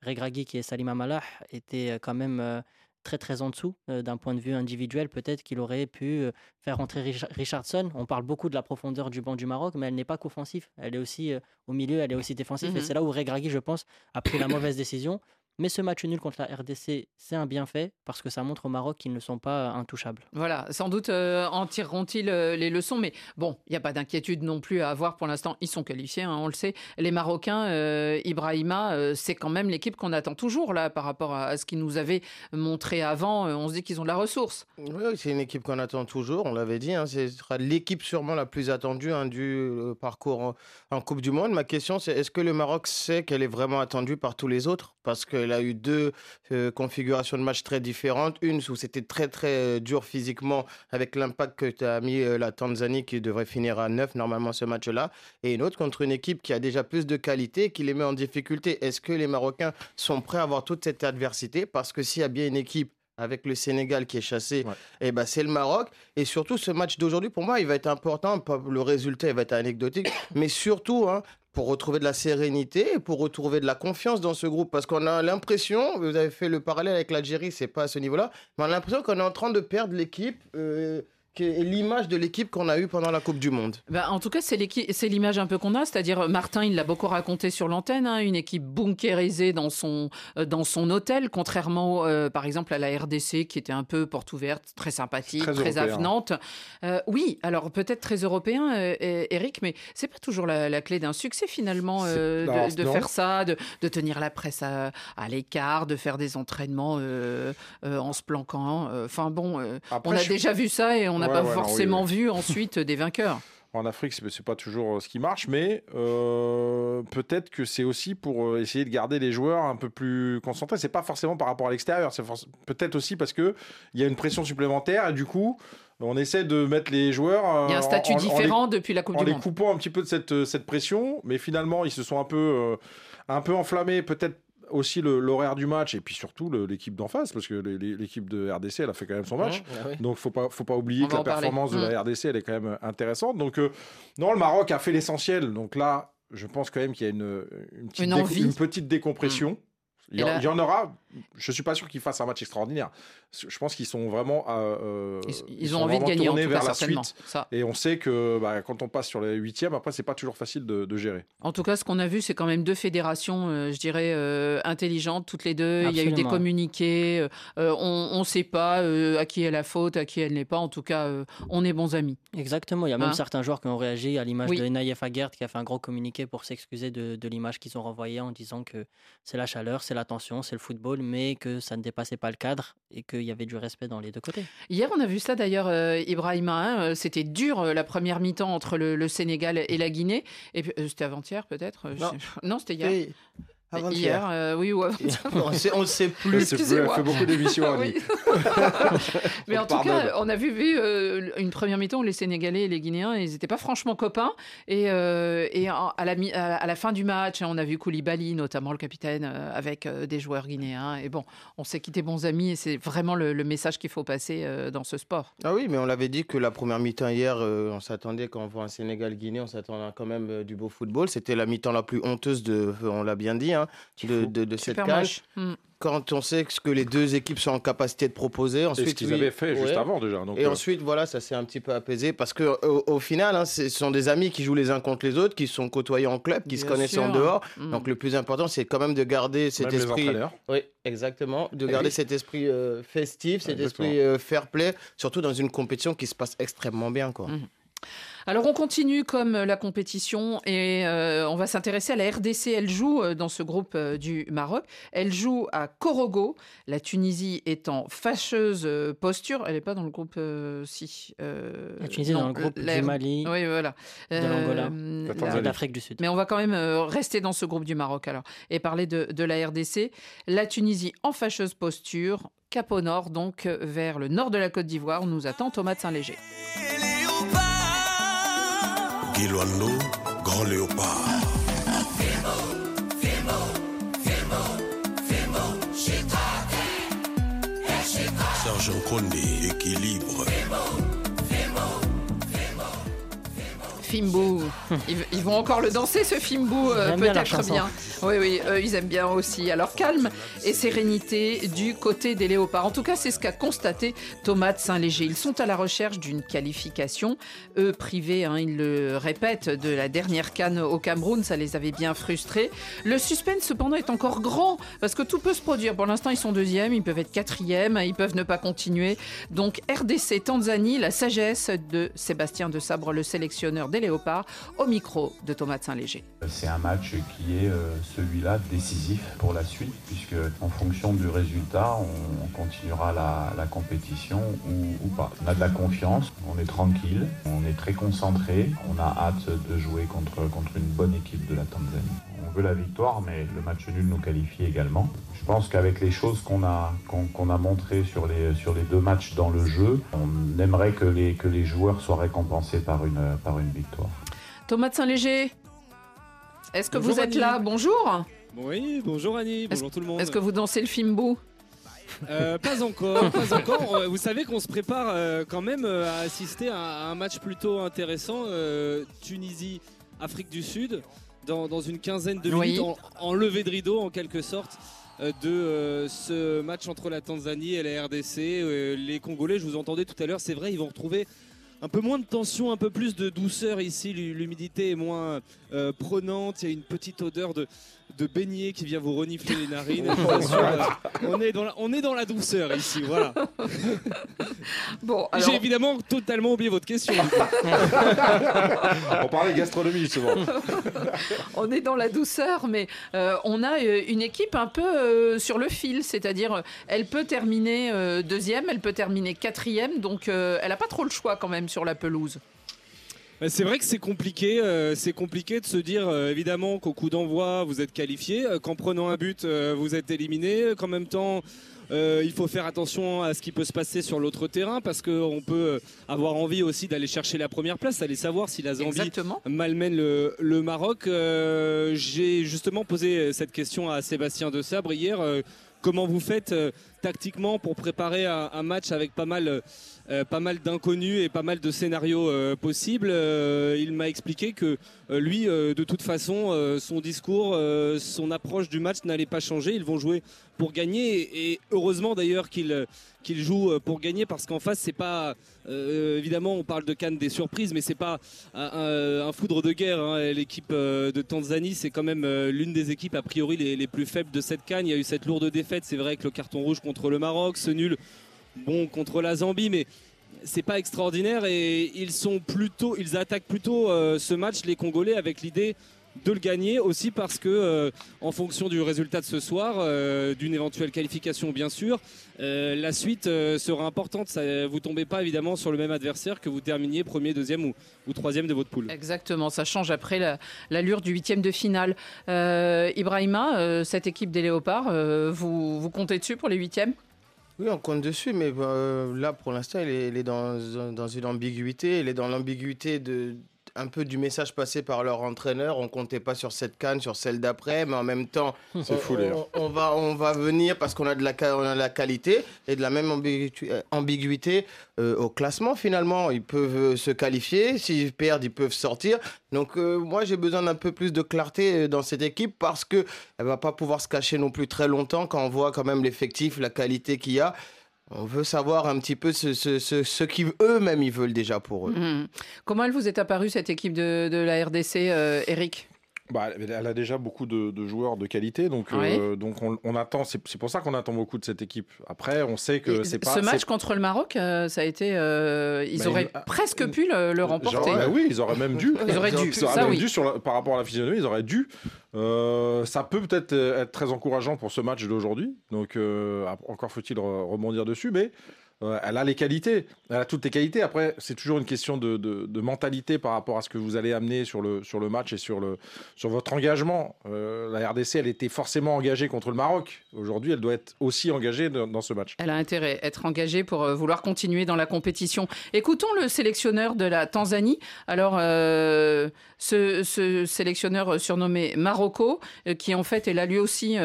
Regragui, qui est Salim Amalah, était quand même très très en dessous euh, d'un point de vue individuel. Peut-être qu'il aurait pu euh, faire rentrer Richardson. On parle beaucoup de la profondeur du banc du Maroc, mais elle n'est pas qu'offensive. Elle est aussi euh, au milieu, elle est aussi défensive. Et mmh c'est là où Regragui, je pense, a pris la mauvaise décision. Mais ce match nul contre la RDC, c'est un bienfait parce que ça montre au Maroc qu'ils ne sont pas intouchables. Voilà, sans doute euh, en tireront-ils euh, les leçons, mais bon, il n'y a pas d'inquiétude non plus à avoir pour l'instant. Ils sont qualifiés, hein, on le sait. Les Marocains, euh, Ibrahima, c'est quand même l'équipe qu'on attend toujours là par rapport à, ce qu'ils nous avaient montré avant. on se dit qu'ils ont de la ressource. Oui, c'est une équipe qu'on attend toujours, on l'avait dit. Hein, c'est l'équipe sûrement la plus attendue hein, du parcours en, Coupe du Monde. Ma question, c'est est-ce que le Maroc sait qu'elle est vraiment attendue par tous les autres? Parce que il a eu deux euh, configurations de match très différentes. Une où c'était très très euh, dur physiquement avec l'impact que tu as mis euh, la Tanzanie qui devrait finir à 9 normalement ce match-là. Et une autre contre une équipe qui a déjà plus de qualité qui les met en difficulté. Est-ce que les Marocains sont prêts à avoir toute cette adversité? Parce que s'il y a bien une équipe avec le Sénégal qui est chassé, et eh ben c'est le Maroc. Et surtout, ce match d'aujourd'hui, pour moi, il va être important. Le résultat, il va être anecdotique, mais surtout, hein, pour retrouver de la sérénité et pour retrouver de la confiance dans ce groupe. Parce qu'on a l'impression, vous avez fait le parallèle avec l'Algérie, c'est pas à ce niveau-là, mais on a l'impression qu'on est en train de perdre l'équipe. Euh, l'image de l'équipe qu'on a eue pendant la Coupe du Monde. Bah, en tout cas, c'est l'image un peu qu'on a, c'est-à-dire Martin, il l'a beaucoup raconté sur l'antenne, hein, une équipe bunkérisée dans son, euh, dans son hôtel, contrairement euh, par exemple à la RDC qui était un peu porte ouverte, très sympathique, très, avenante. Euh, oui, alors peut-être très européen, Eric, mais c'est pas toujours la, clé d'un succès finalement de, faire ça, de, de, tenir la presse à, à l'écart, de faire des entraînements en se planquant. Enfin bon, on a déjà vu ça et on a n'a pas forcément vu (laughs) ensuite des vainqueurs. En Afrique, ce n'est pas toujours euh, ce qui marche, mais euh, peut-être que c'est aussi pour euh, essayer de garder les joueurs un peu plus concentrés. C'est pas forcément par rapport à l'extérieur, c'est peut-être aussi parce que il y a une pression supplémentaire et du coup, on essaie de mettre les joueurs. Il y a un statut différent depuis la Coupe du Monde. En les coupant un petit peu de cette, cette pression, mais finalement, ils se sont un peu, un peu enflammés, peut-être aussi l'horaire du match et puis surtout l'équipe d'en face parce que l'équipe de RDC elle a fait quand même son match. ah donc faut pas faut pas oublier que la performance de la mm. RDC elle est quand même intéressante. Donc euh, non le Maroc a fait l'essentiel. Donc là je pense quand même qu'il y a une, une, petite, décompression. Mm. Il y, en aura. Je suis pas sûr qu'ils fassent un match extraordinaire. Je pense qu'ils sont vraiment. Euh, ils, ont envie de gagner en vers la suite. Et on sait que bah, quand on passe sur les huitièmes, après c'est pas toujours facile de, gérer. En tout cas, ce qu'on a vu, c'est quand même deux fédérations, euh, je dirais euh, intelligentes toutes les deux. Il y a eu des communiqués. on ne sait pas à qui est la faute, à qui elle n'est pas. En tout cas, on est bons amis. Exactement. Il y a même hein certains joueurs qui ont réagi à l'image de Naïef Aguerd qui a fait un gros communiqué pour s'excuser de, de l'image qu'ils ont renvoyée en disant que c'est la chaleur, c'est c'est l'attention, c'est le football, mais que ça ne dépassait pas le cadre et qu'il y avait du respect dans les deux côtés. Hier, on a vu ça d'ailleurs, euh, Ibrahima. Hein, euh, c'était dur euh, la première mi-temps entre le, Sénégal et la Guinée. Et c'était avant-hier peut-être Non, non c'était hier. Hier, euh, oui, ou on ne sait plus. Excusez-moi. Elle fait beaucoup d'émissions, (laughs) Mais en tout cas, on a vu, vu euh, une première mi-temps où les Sénégalais et les Guinéens, ils n'étaient pas franchement copains. Et, euh, et à, la, à, la, fin du match, on a vu Koulibaly, notamment le capitaine, avec des joueurs guinéens. Et bon, on s'est quitté bons amis et c'est vraiment le, message qu'il faut passer dans ce sport. Ah oui, mais on l'avait dit que la première mi-temps hier, on s'attendait, quand on voit un Sénégal-Guinée, on s'attendait quand même du beau football. C'était la mi-temps la plus honteuse de, on l'a bien dit, hein, de, de, cette cage. Hmm. Quand on sait ce que les deux équipes sont en capacité de proposer, ensuite ce qu'ils avaient fait juste avant déjà. et euh. ensuite voilà, ça s'est un petit peu apaisé parce que au, final, hein, ce sont des amis qui jouent les uns contre les autres, qui sont côtoyés en club, qui se connaissent en dehors. Hmm. Donc le plus important, c'est quand même de garder cet esprit. Oui, exactement, de garder cet esprit euh, festif, cet esprit euh, fair play, surtout dans une compétition qui se passe extrêmement bien, quoi. Hmm. Alors on continue comme la compétition et euh, on va s'intéresser à la RDC. Elle joue euh, dans ce groupe euh, du Maroc. Elle joue à Korogo. La Tunisie est en fâcheuse posture. Elle n'est pas dans le groupe si. la Tunisie est dans le groupe du Mali. Oui, voilà. De l'Angola. L'Afrique du Sud. Mais on va quand même rester dans ce groupe du Maroc alors et parler de, de la RDC. La Tunisie en fâcheuse posture. Cap au nord, donc vers le nord de la Côte d'Ivoire, nous attend Thomas Saint-Léger. Kilo allu, gole upa. Fimbo, fimbo, fimbo, fimbo, shiitake, é shiitake. Sérgio Conde. Fimbo. Ils, vont encore le danser, ce Fimbo, euh, peut-être bien. Oui, oui, ils aiment bien aussi. Alors, calme et sérénité du côté des léopards. En tout cas, c'est ce qu'a constaté Thomas Saint-Léger. Ils sont à la recherche d'une qualification. Eux, privés, hein, ils le répètent, de la dernière canne au Cameroun, ça les avait bien frustrés. Le suspense, cependant, est encore grand parce que tout peut se produire. Pour l'instant, ils sont deuxièmes, ils peuvent être quatrièmes, ils peuvent ne pas continuer. Donc, RDC Tanzanie, la sagesse de Sébastien de Sabre, le sélectionneur des au micro de Thomas Saint-Léger. C'est un match qui est euh, celui-là décisif pour la suite, puisque en fonction du résultat, on, continuera la, compétition ou, pas. On a de la confiance, on est tranquille, on est très concentré, on a hâte de jouer contre, contre une bonne équipe de la Tanzanie. La victoire, mais le match nul nous qualifie également. Je pense qu'avec les choses qu'on a, qu'on, a montrées sur les, sur les deux matchs dans le jeu, on aimerait que les, que les joueurs soient récompensés par une, par une victoire. Thomas de Saint-Léger, est-ce que vous êtes là? Bonjour. Oui, bonjour Annie, bonjour tout le monde. Est-ce que vous dansez le Fimbo? Euh, pas encore, (laughs) pas encore. Euh, vous savez qu'on se prépare euh, quand même à assister à, un match plutôt intéressant, Tunisie, Afrique du Sud, dans, une quinzaine de minutes, en, levée de rideau en quelque sorte de ce match entre la Tanzanie et la RDC. les Congolais, je vous entendais tout à l'heure, c'est vrai, ils vont retrouver un peu moins de tension, un peu plus de douceur ici. L'humidité est moins euh, prenante. Il y a une petite odeur de, de beignet qui vient vous renifler les narines. (laughs) Euh, on, est dans la, on est dans la douceur ici, voilà. (laughs) Bon, J'ai évidemment totalement oublié votre question. (laughs) on parlait gastronomie justement. on est dans la douceur, mais euh, on a une équipe un peu sur le fil, c'est-à-dire elle peut terminer deuxième, elle peut terminer quatrième, donc elle n'a pas trop le choix quand même sur la pelouse. Bah, c'est vrai que c'est compliqué. Euh, c'est compliqué de se dire euh, évidemment qu'au coup d'envoi vous êtes qualifié, euh, qu'en prenant un but vous êtes éliminé, qu'en même temps il faut faire attention à ce qui peut se passer sur l'autre terrain parce qu'on peut avoir envie aussi d'aller chercher la première place, aller savoir si la Zambie malmène le, Maroc. J'ai justement posé cette question à Sébastien De Sabre hier. comment vous faites tactiquement pour préparer un match avec pas mal pas mal d'inconnus et pas mal de scénarios euh, possibles. Euh, il m'a expliqué que lui, de toute façon, son discours, son approche du match n'allait pas changer. Ils vont jouer pour gagner et heureusement d'ailleurs qu'il joue pour gagner parce qu'en face c'est pas évidemment on parle de Cannes des surprises mais c'est pas un, foudre de guerre hein. l'équipe de Tanzanie c'est quand même l'une des équipes a priori les, les, plus faibles de cette Cannes il y a eu cette lourde défaite c'est vrai que le carton rouge contre le Maroc ce nul bon contre la Zambie, mais c'est pas extraordinaire et ils sont plutôt, ils attaquent plutôt euh, ce match les Congolais avec l'idée de le gagner aussi parce que en fonction du résultat de ce soir, d'une éventuelle qualification bien sûr, la suite sera importante. Ça, vous tombez pas évidemment sur le même adversaire que vous terminiez premier, deuxième ou, troisième de votre poule. Exactement, ça change après l'allure du huitième de finale. Ibrahima, cette équipe des Léopards, vous, vous comptez dessus pour les huitièmes? Oui, on compte dessus, mais euh, là, pour l'instant, il est, dans, dans, une ambiguïté. Il est dans l'ambiguïté de, un peu du message passé par leur entraîneur. On comptait pas sur cette canne, sur celle d'après, mais en même temps, (laughs) on, va, on va venir parce qu'on a de la, on a la qualité et de la même ambiguïté euh, au classement finalement. Ils peuvent euh, se qualifier, s'ils perdent, ils peuvent sortir. Donc euh, moi, j'ai besoin d'un peu plus de clarté dans cette équipe parce que elle va pas pouvoir se cacher non plus très longtemps quand on voit quand même l'effectif, la qualité qu'il y a. On veut savoir un petit peu ce, ce, ce, qu'eux-mêmes ils veulent déjà pour eux. Mmh. Comment elle vous est apparue cette équipe de, de la RDC, euh, Eric? Bah, elle a déjà beaucoup de, joueurs de qualité, donc, euh, donc on, attend. C'est pour ça qu'on attend beaucoup de cette équipe. Après, on sait que c'est pas. Ce match contre le Maroc, euh, ça a été. Euh, ils bah, auraient presque pu le, remporter. Bah oui, ils auraient même dû. (laughs) Ils auraient dû. ça, oui. dû sur par rapport à la physionomie, ils auraient dû. ça peut peut-être être très encourageant pour ce match d'aujourd'hui. Donc encore faut-il rebondir dessus, mais elle a les qualités, elle a toutes les qualités. Après, c'est toujours une question de, de, mentalité par rapport à ce que vous allez amener sur le, sur le match et sur, le, sur votre engagement. Euh, la RDC, elle était forcément engagée contre le Maroc. Aujourd'hui, elle doit être aussi engagée dans, ce match. Elle a intérêt à être engagée pour euh, vouloir continuer dans la compétition. Écoutons le sélectionneur de la Tanzanie. Alors, euh, ce, sélectionneur surnommé Marocco, qui en fait est là lui aussi.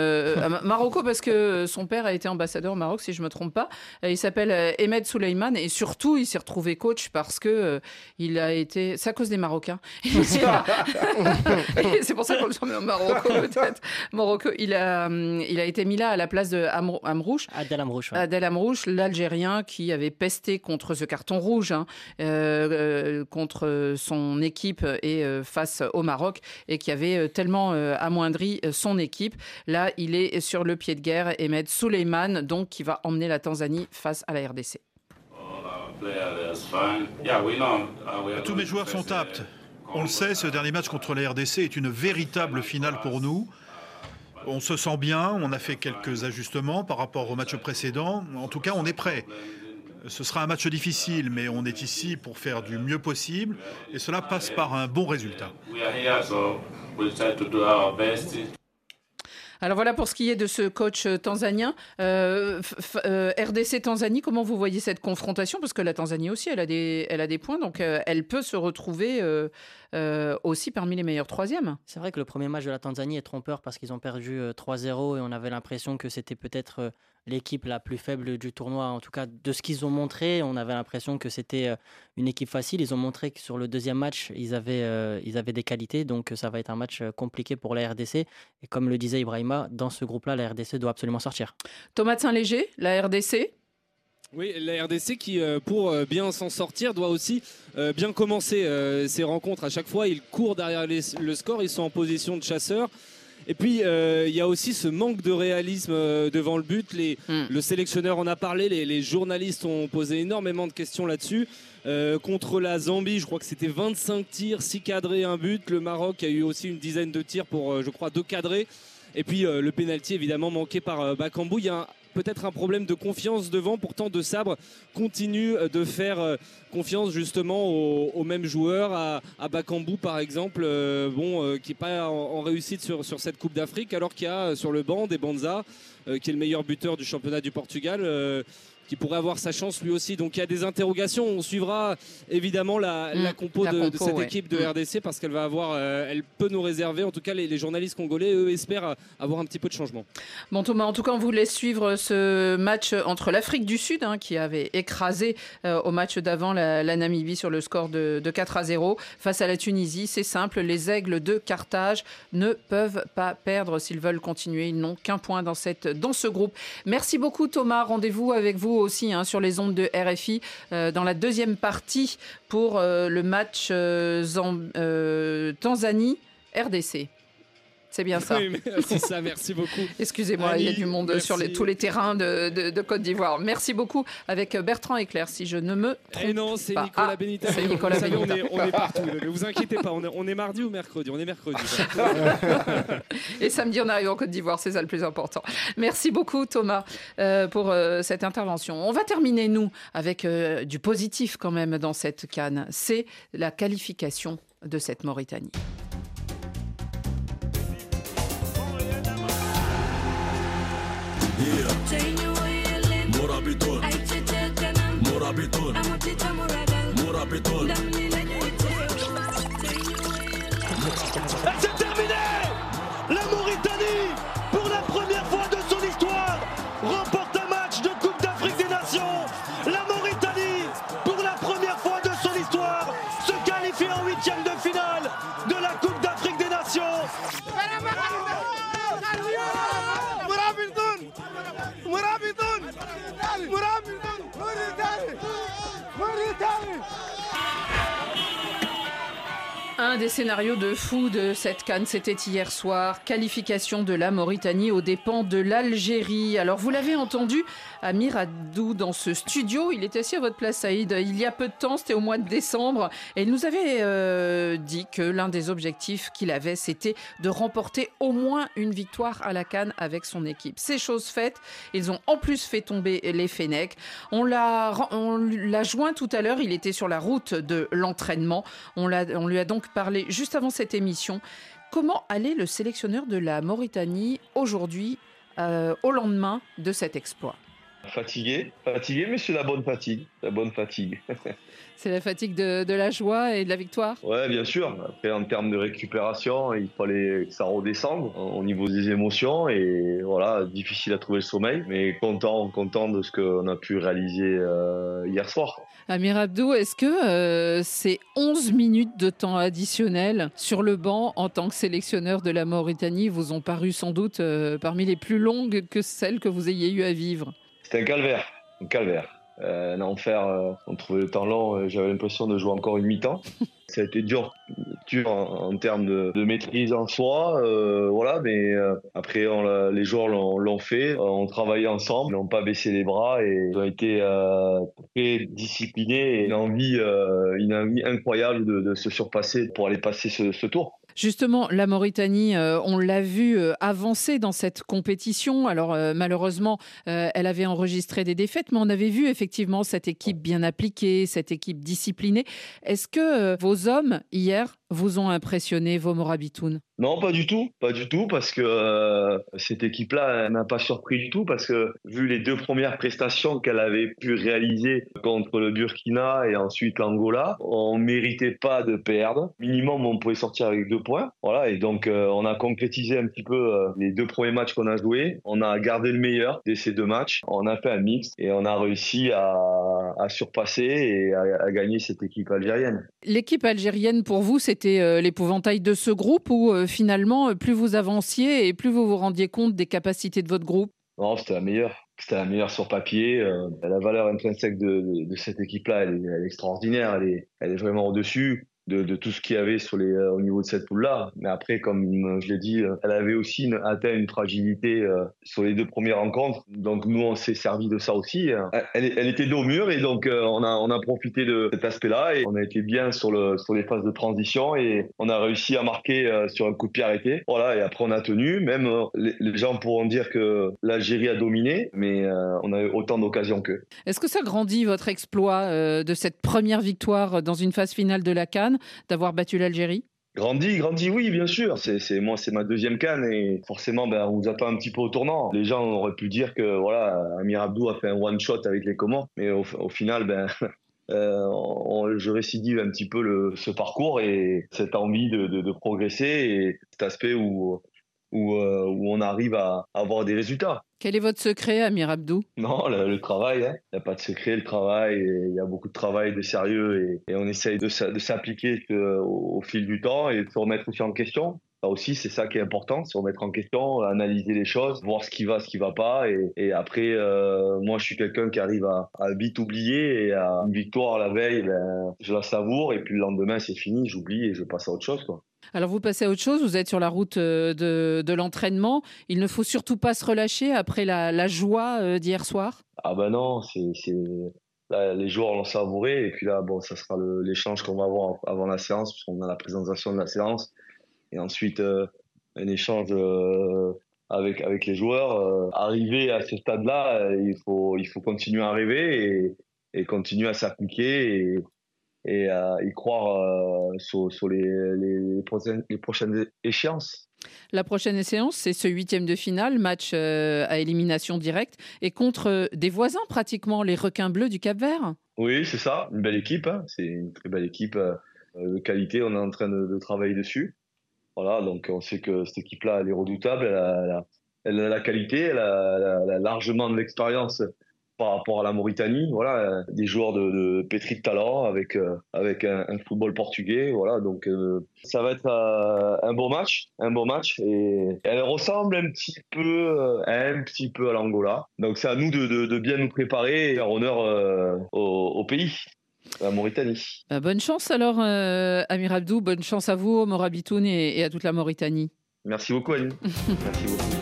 Marocco parce que son père a été ambassadeur au Maroc, si je ne me trompe pas. Il s'appelle euh, Ahmed Souleyman et surtout il s'est retrouvé coach parce que euh, il a été c'est à cause des Marocains. (laughs) (laughs) (laughs) C'est pour ça qu'on le surnomme Marocco peut-être. Marocco il a il a été mis là à la place de Amrouche. Adel Amrouche Adel Amrouche l'Algérien qui avait pesté contre ce carton rouge hein, euh, contre son équipe et face au Maroc et qui avait tellement amoindri son équipe. Là il est sur le pied de guerre Ahmed Souleyman donc qui va emmener la Tanzanie face à la Tous mes joueurs sont aptes. On le sait, ce dernier match contre la RDC est une véritable finale pour nous. On se sent bien, on a fait quelques ajustements par rapport au match précédent. En tout cas, on est prêt. Ce sera un match difficile, mais on est ici pour faire du mieux possible et cela passe par un bon résultat. Alors voilà pour ce qui est de ce coach euh, tanzanien. Euh, euh, RDC Tanzanie, comment vous voyez cette confrontation? Parce que la Tanzanie aussi, elle a des, elle a des points, donc elle peut se retrouver aussi parmi les meilleurs troisièmes. C'est vrai que le premier match de la Tanzanie est trompeur parce qu'ils ont perdu 3-0 et on avait l'impression que c'était peut-être l'équipe la plus faible du tournoi. En tout cas, de ce qu'ils ont montré, on avait l'impression que c'était euh, une équipe facile. Ils ont montré que sur le deuxième match, ils avaient, euh, ils avaient des qualités. Donc, ça va être un match euh, compliqué pour la RDC. Et comme le disait Ibrahima, dans ce groupe-là, la RDC doit absolument sortir. Thomas de Saint-Léger, la RDC oui, la RDC qui, pour bien s'en sortir, doit aussi bien commencer ses rencontres. À chaque fois, ils courent derrière le score, ils sont en position de chasseur. Et puis, euh, il y a aussi ce manque de réalisme euh, devant le but. Hmm. Le sélectionneur en a parlé, les, journalistes ont posé énormément de questions là-dessus. Euh, contre la Zambie, je crois que c'était 25 tirs, 6 cadrés, un but. Le Maroc a eu aussi une dizaine de tirs pour, je crois, 2 cadrés. Et puis le pénalty évidemment manqué par Bakambu. Il y a peut-être un problème de confiance devant. Pourtant, De Sabre continue euh, de faire euh, confiance justement aux, mêmes joueurs, à, Bakambu par exemple, euh, bon, qui n'est pas en, réussite sur, sur cette Coupe d'Afrique, alors qu'il y a sur le banc des Banza, qui est le meilleur buteur du championnat du Portugal qui pourrait avoir sa chance lui aussi. Donc il y a des interrogations. On suivra évidemment la, mm. compo, de, cette équipe de mm. RDC parce qu'elle va avoir, euh, elle peut nous réserver. En tout cas, les, journalistes congolais, eux, espèrent avoir un petit peu de changement. Bon Thomas, en tout cas, on vous laisse suivre ce match entre l'Afrique du Sud, hein, qui avait écrasé euh, au match d'avant la, Namibie sur le score de, 4 à 0 face à la Tunisie. C'est simple, les aigles de Carthage ne peuvent pas perdre s'ils veulent continuer. Ils n'ont qu'un point dans, cette, dans ce groupe. Merci beaucoup Thomas. Rendez-vous avec vous aussi hein, sur les ondes de RFI euh, dans la deuxième partie pour euh, le match euh, Tanzanie-RDC. C'est bien ça. Oui, c'est ça, merci beaucoup. (laughs) Excusez-moi, il y a du monde sur tous les terrains de, Côte d'Ivoire. Merci beaucoup avec Bertrand Eclair, si je ne me trompe Et non, c'est Nicolas ah, Benita. C'est Nicolas Benita. On est, partout, ne vous inquiétez pas, on est, mardi ou mercredi On est mercredi. (laughs) Et samedi, on arrive en Côte d'Ivoire, c'est ça le plus important. Merci beaucoup Thomas euh, pour euh, cette intervention. On va terminer, nous, avec euh, du positif quand même dans cette canne. C'est la qualification de cette Mauritanie. C'est des scénarios de fou de cette canne, c'était hier soir. Qualification de la Mauritanie aux dépens de l'Algérie. Alors, vous l'avez entendu, Amir Adou dans ce studio. Il était assis à votre place, Saïd. Il y a peu de temps, c'était au mois de décembre. Et il nous avait euh, dit que l'un des objectifs qu'il avait, c'était de remporter au moins une victoire à la canne avec son équipe. C'est chose faite. Ils ont en plus fait tomber les Fennecs. On l'a, joint tout à l'heure. Il était sur la route de l'entraînement. On, on lui a donc parler juste avant cette émission. Comment allait le sélectionneur de la Mauritanie aujourd'hui, euh, au lendemain de cet exploit? Fatigué, fatigué, mais c'est la bonne fatigue, la bonne fatigue. (laughs) c'est la fatigue de, la joie et de la victoire Ouais, bien sûr. Après, en termes de récupération, il fallait que ça redescende au niveau des émotions et voilà, difficile à trouver le sommeil, mais content, content de ce qu'on a pu réaliser euh, hier soir. Amir Abdou, est-ce que euh, ces 11 minutes de temps additionnel sur le banc en tant que sélectionneur de la Mauritanie? Vous ont paru sans doute euh, parmi les plus longues que celles que vous ayez eu à vivre C'était un calvaire, un calvaire. Euh, un enfer, on trouvait le temps long, j'avais l'impression de jouer encore une mi-temps. (laughs) Ça a été dur, dur en, termes de, maîtrise en soi, euh, voilà. Mais euh, après, les joueurs l'ont fait, on travaillait ensemble, ils n'ont pas baissé les bras et ils ont été euh, très disciplinés et une envie, une envie incroyable de, se surpasser pour aller passer ce tour. Justement, la Mauritanie, euh, on l'a vu euh, avancer dans cette compétition. Alors euh, malheureusement, elle avait enregistré des défaites, mais on avait vu effectivement cette équipe bien appliquée, cette équipe disciplinée. Est-ce que vos hommes, hier, vous ont impressionné, vos Morabitoun? Non, pas du tout, pas du tout, parce que euh, cette équipe-là n'a pas surpris du tout, parce que vu les deux premières prestations qu'elle avait pu réaliser contre le Burkina et ensuite l'Angola, on méritait pas de perdre. Minimum, on pouvait sortir avec deux points. Voilà, et donc euh, on a concrétisé un petit peu euh, les deux premiers matchs qu'on a joués. On a gardé le meilleur de ces deux matchs. On a fait un mix et on a réussi à, surpasser et à, à, gagner cette équipe algérienne. L'équipe algérienne, pour vous, c'était l'épouvantail de ce groupe ou finalement, euh, plus vous avanciez et plus vous vous rendiez compte des capacités de votre groupe? Non, c'était la meilleure. C'était la meilleure sur papier. Euh, la valeur intrinsèque de, de, cette équipe-là, elle, elle, est extraordinaire. Elle est, elle est vraiment au-dessus de, tout ce qu'il y avait les, euh, au niveau de cette poule-là. Mais après, comme je l'ai dit, euh, elle avait aussi atteint une fragilité euh, sur les deux premières rencontres. Donc nous, on s'est servi de ça aussi. Hein. Elle, était dos au mur et donc on, a, profité de cet aspect-là et on a été bien sur, le, sur les phases de transition et on a réussi à marquer sur un coup de pied arrêté. Voilà, et après on a tenu. Même les, gens pourront dire que l'Algérie a dominé, mais on a eu autant d'occasions qu'eux. Est-ce que ça grandit votre exploit de cette première victoire dans une phase finale de la Cannes? D'avoir battu l'Algérie? Grandi, grandi, oui, bien sûr. C'est moi, c'est ma deuxième canne et forcément, ben, on vous attend un petit peu au tournant. Les gens auraient pu dire que voilà, Amir Abdou a fait un one shot avec les commandes, mais au, final, ben, (laughs) euh, je récidive un petit peu le, ce parcours et cette envie de progresser et cet aspect où où, euh, où on arrive à avoir des résultats. Quel est votre secret, Amir Abdou? Non, le, travail. Hein. Il n'y a pas de secret, le travail. Il y a beaucoup de travail, de sérieux, et, on essaye de, de s'appliquer euh, au, fil du temps et de se remettre aussi en question. Ça aussi, c'est ça qui est important, se remettre en question, analyser les choses, voir ce qui va, ce qui va pas. Et, et après, euh, moi, je suis quelqu'un qui arrive à, à, vite oublier et à une victoire la veille, ben, je la savoure et puis le lendemain, c'est fini, j'oublie et je passe à autre chose. Quoi. Alors vous passez à autre chose, vous êtes sur la route de, de l'entraînement. Il ne faut surtout pas se relâcher après la, joie d'hier soir? Ah ben non, c'est les joueurs l'ont savouré et puis là bon ça sera l'échange qu'on va avoir avant la séance puisqu'on a la présentation de la séance et ensuite un échange avec, les joueurs. Euh, arriver à ce stade-là, euh, il faut, continuer à rêver et, continuer à s'appliquer et à y croire euh, sur, sur les, les, prochaines, les, prochaines, échéances. La prochaine échéance, c'est ce huitième de finale, match à élimination directe, et contre des voisins pratiquement, les requins bleus du Cap Vert. Oui, c'est ça, une belle équipe, hein. c'est une très belle équipe de qualité, on est en train de, de travailler dessus. Voilà, donc on sait que cette équipe-là, elle est redoutable, elle a, la qualité, elle a, largement de l'expérience par rapport à la Mauritanie. Voilà, des joueurs de, de pétri de talent avec euh, avec un, football portugais. Voilà, donc euh, ça va être euh, un beau match, un beau match. Et elle ressemble un petit peu, un petit peu à l'Angola. Donc c'est à nous de, bien nous préparer et faire honneur au pays la Mauritanie. Bah, bonne chance alors, euh, Amir Abdou. Bonne chance à vous, Morabitoun et, et à toute la Mauritanie. Merci beaucoup, Annie. (laughs) Merci beaucoup.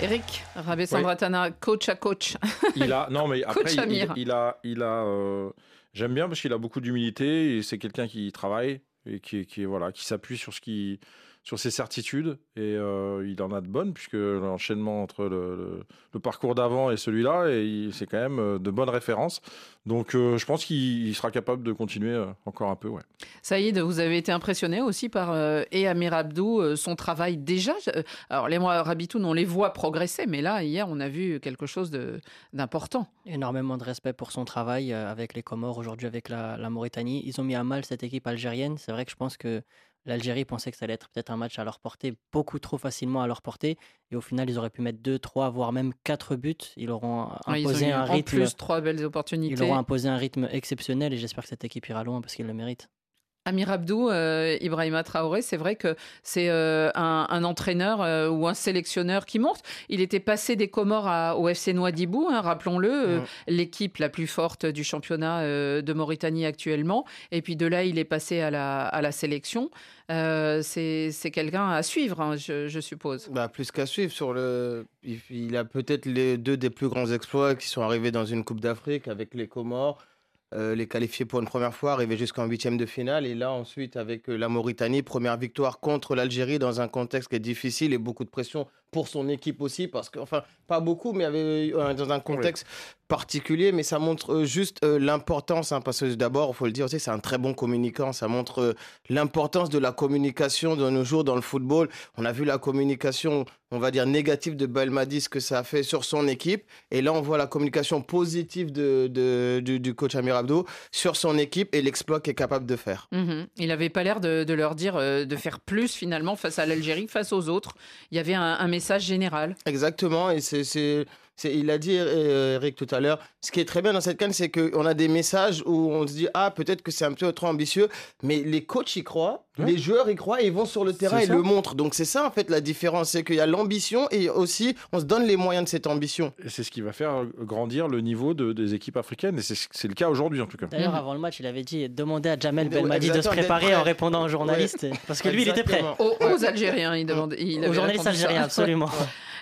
Eric Rabé Sandratana, coach à coach. (laughs) Il a, non, mais après, il, il, a, il a euh, j'aime bien parce qu'il a beaucoup d'humilité et c'est quelqu'un qui travaille et qui, qui, voilà, qui s'appuie sur ce qui sur ses certitudes et euh, il en a de bonnes puisque l'enchaînement entre le, parcours d'avant et celui-là, c'est quand même euh, de bonnes références. Donc euh, je pense qu'il sera capable de continuer encore un peu. Ouais. Saïd, vous avez été impressionné aussi par et Amir Abdou, son travail déjà. Alors les mois Rabitoun, on les voit progresser, mais là hier on a vu quelque chose d'important. Énormément de respect pour son travail avec les Comores, aujourd'hui avec la, la Mauritanie. Ils ont mis à mal cette équipe algérienne. C'est vrai que je pense que L'Algérie pensait que ça allait être peut-être un match à leur portée, beaucoup trop facilement à leur portée. Et au final, ils auraient pu mettre 2, 3, voire même 4 buts. Ils auront imposé un rythme. En plus, trois belles opportunités. Ils auront imposé un rythme exceptionnel et j'espère que cette équipe ira loin parce qu'ils le méritent. Amir Abdou, euh, Ibrahima Traoré, c'est vrai que c'est euh, un, entraîneur euh, ou un sélectionneur qui monte. Il était passé des Comores au FC Noidibou, hein, rappelons-le, l'équipe la plus forte du championnat de Mauritanie actuellement. Et puis de là, il est passé à la, à la sélection. c'est quelqu'un à suivre, hein, je, suppose. Bah, plus qu'à suivre. Sur le... Il a peut-être les deux des plus grands exploits qui sont arrivés dans une Coupe d'Afrique avec les Comores. Euh, les qualifier pour une première fois, arriver jusqu'en huitième de finale. Et là, ensuite, avec euh, la Mauritanie, première victoire contre l'Algérie dans un contexte qui est difficile et beaucoup de pression pour son équipe aussi, parce que, enfin, pas beaucoup, mais avait, euh, dans un contexte particulier, mais ça montre juste l'importance, hein, parce que d'abord, il faut le dire aussi, c'est un très bon communicant, ça montre l'importance de la communication de nos jours dans le football. On a vu la communication on va dire, négative de Belmadi, ce que ça a fait sur son équipe. Et là, on voit la communication positive de, du, coach Amir Abdo sur son équipe et l'exploit qu'il est capable de faire. Mhm. Il n'avait pas l'air de, leur dire euh, de faire plus finalement face à l'Algérie, face aux autres. Il y avait un message général. Exactement. Et c'est il a dit euh, Eric tout à l'heure, ce qui est très bien dans cette canne, c'est qu'on a des messages où on se dit ah peut-être que c'est un peu trop ambitieux, mais les coachs y croient, les joueurs y croient et ils vont sur le terrain et le montrent. Donc c'est ça en fait la différence, c'est qu'il y a l'ambition et aussi on se donne les moyens de cette ambition. C'est ce qui va faire grandir le niveau de, des équipes africaines et c'est le cas aujourd'hui en tout cas. D'ailleurs avant le match, il avait dit demander à Jamel Belmadi de se préparer en répondant aux journalistes parce que lui il était prêt. Aux, Algériens, il demandait. aux journalistes algériens, absolument.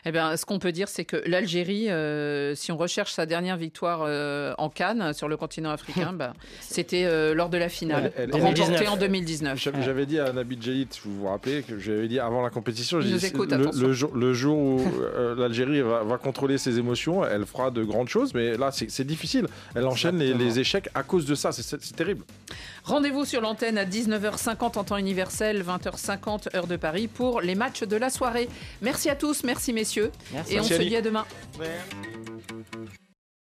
Eh bien, ce qu'on peut dire, c'est que l'Algérie, euh, si on recherche sa dernière victoire euh, en Cannes sur le continent africain, (laughs) bah, c'était euh, lors de la finale, remportée en 2019. J'avais dit à Nabil Djelit, vous vous rappelez, que j'avais dit avant la compétition, dit, le, jour, le, jour, où (laughs) l'Algérie va, contrôler ses émotions, elle fera de grandes choses, mais là, c'est difficile. Elle enchaîne les, les, échecs à cause de ça, c'est terrible. Rendez-vous sur l'antenne à 19h50 en temps universel, 20h50 heure de Paris pour les matchs de la soirée. Merci à tous, merci messieurs. Et on se dit à demain.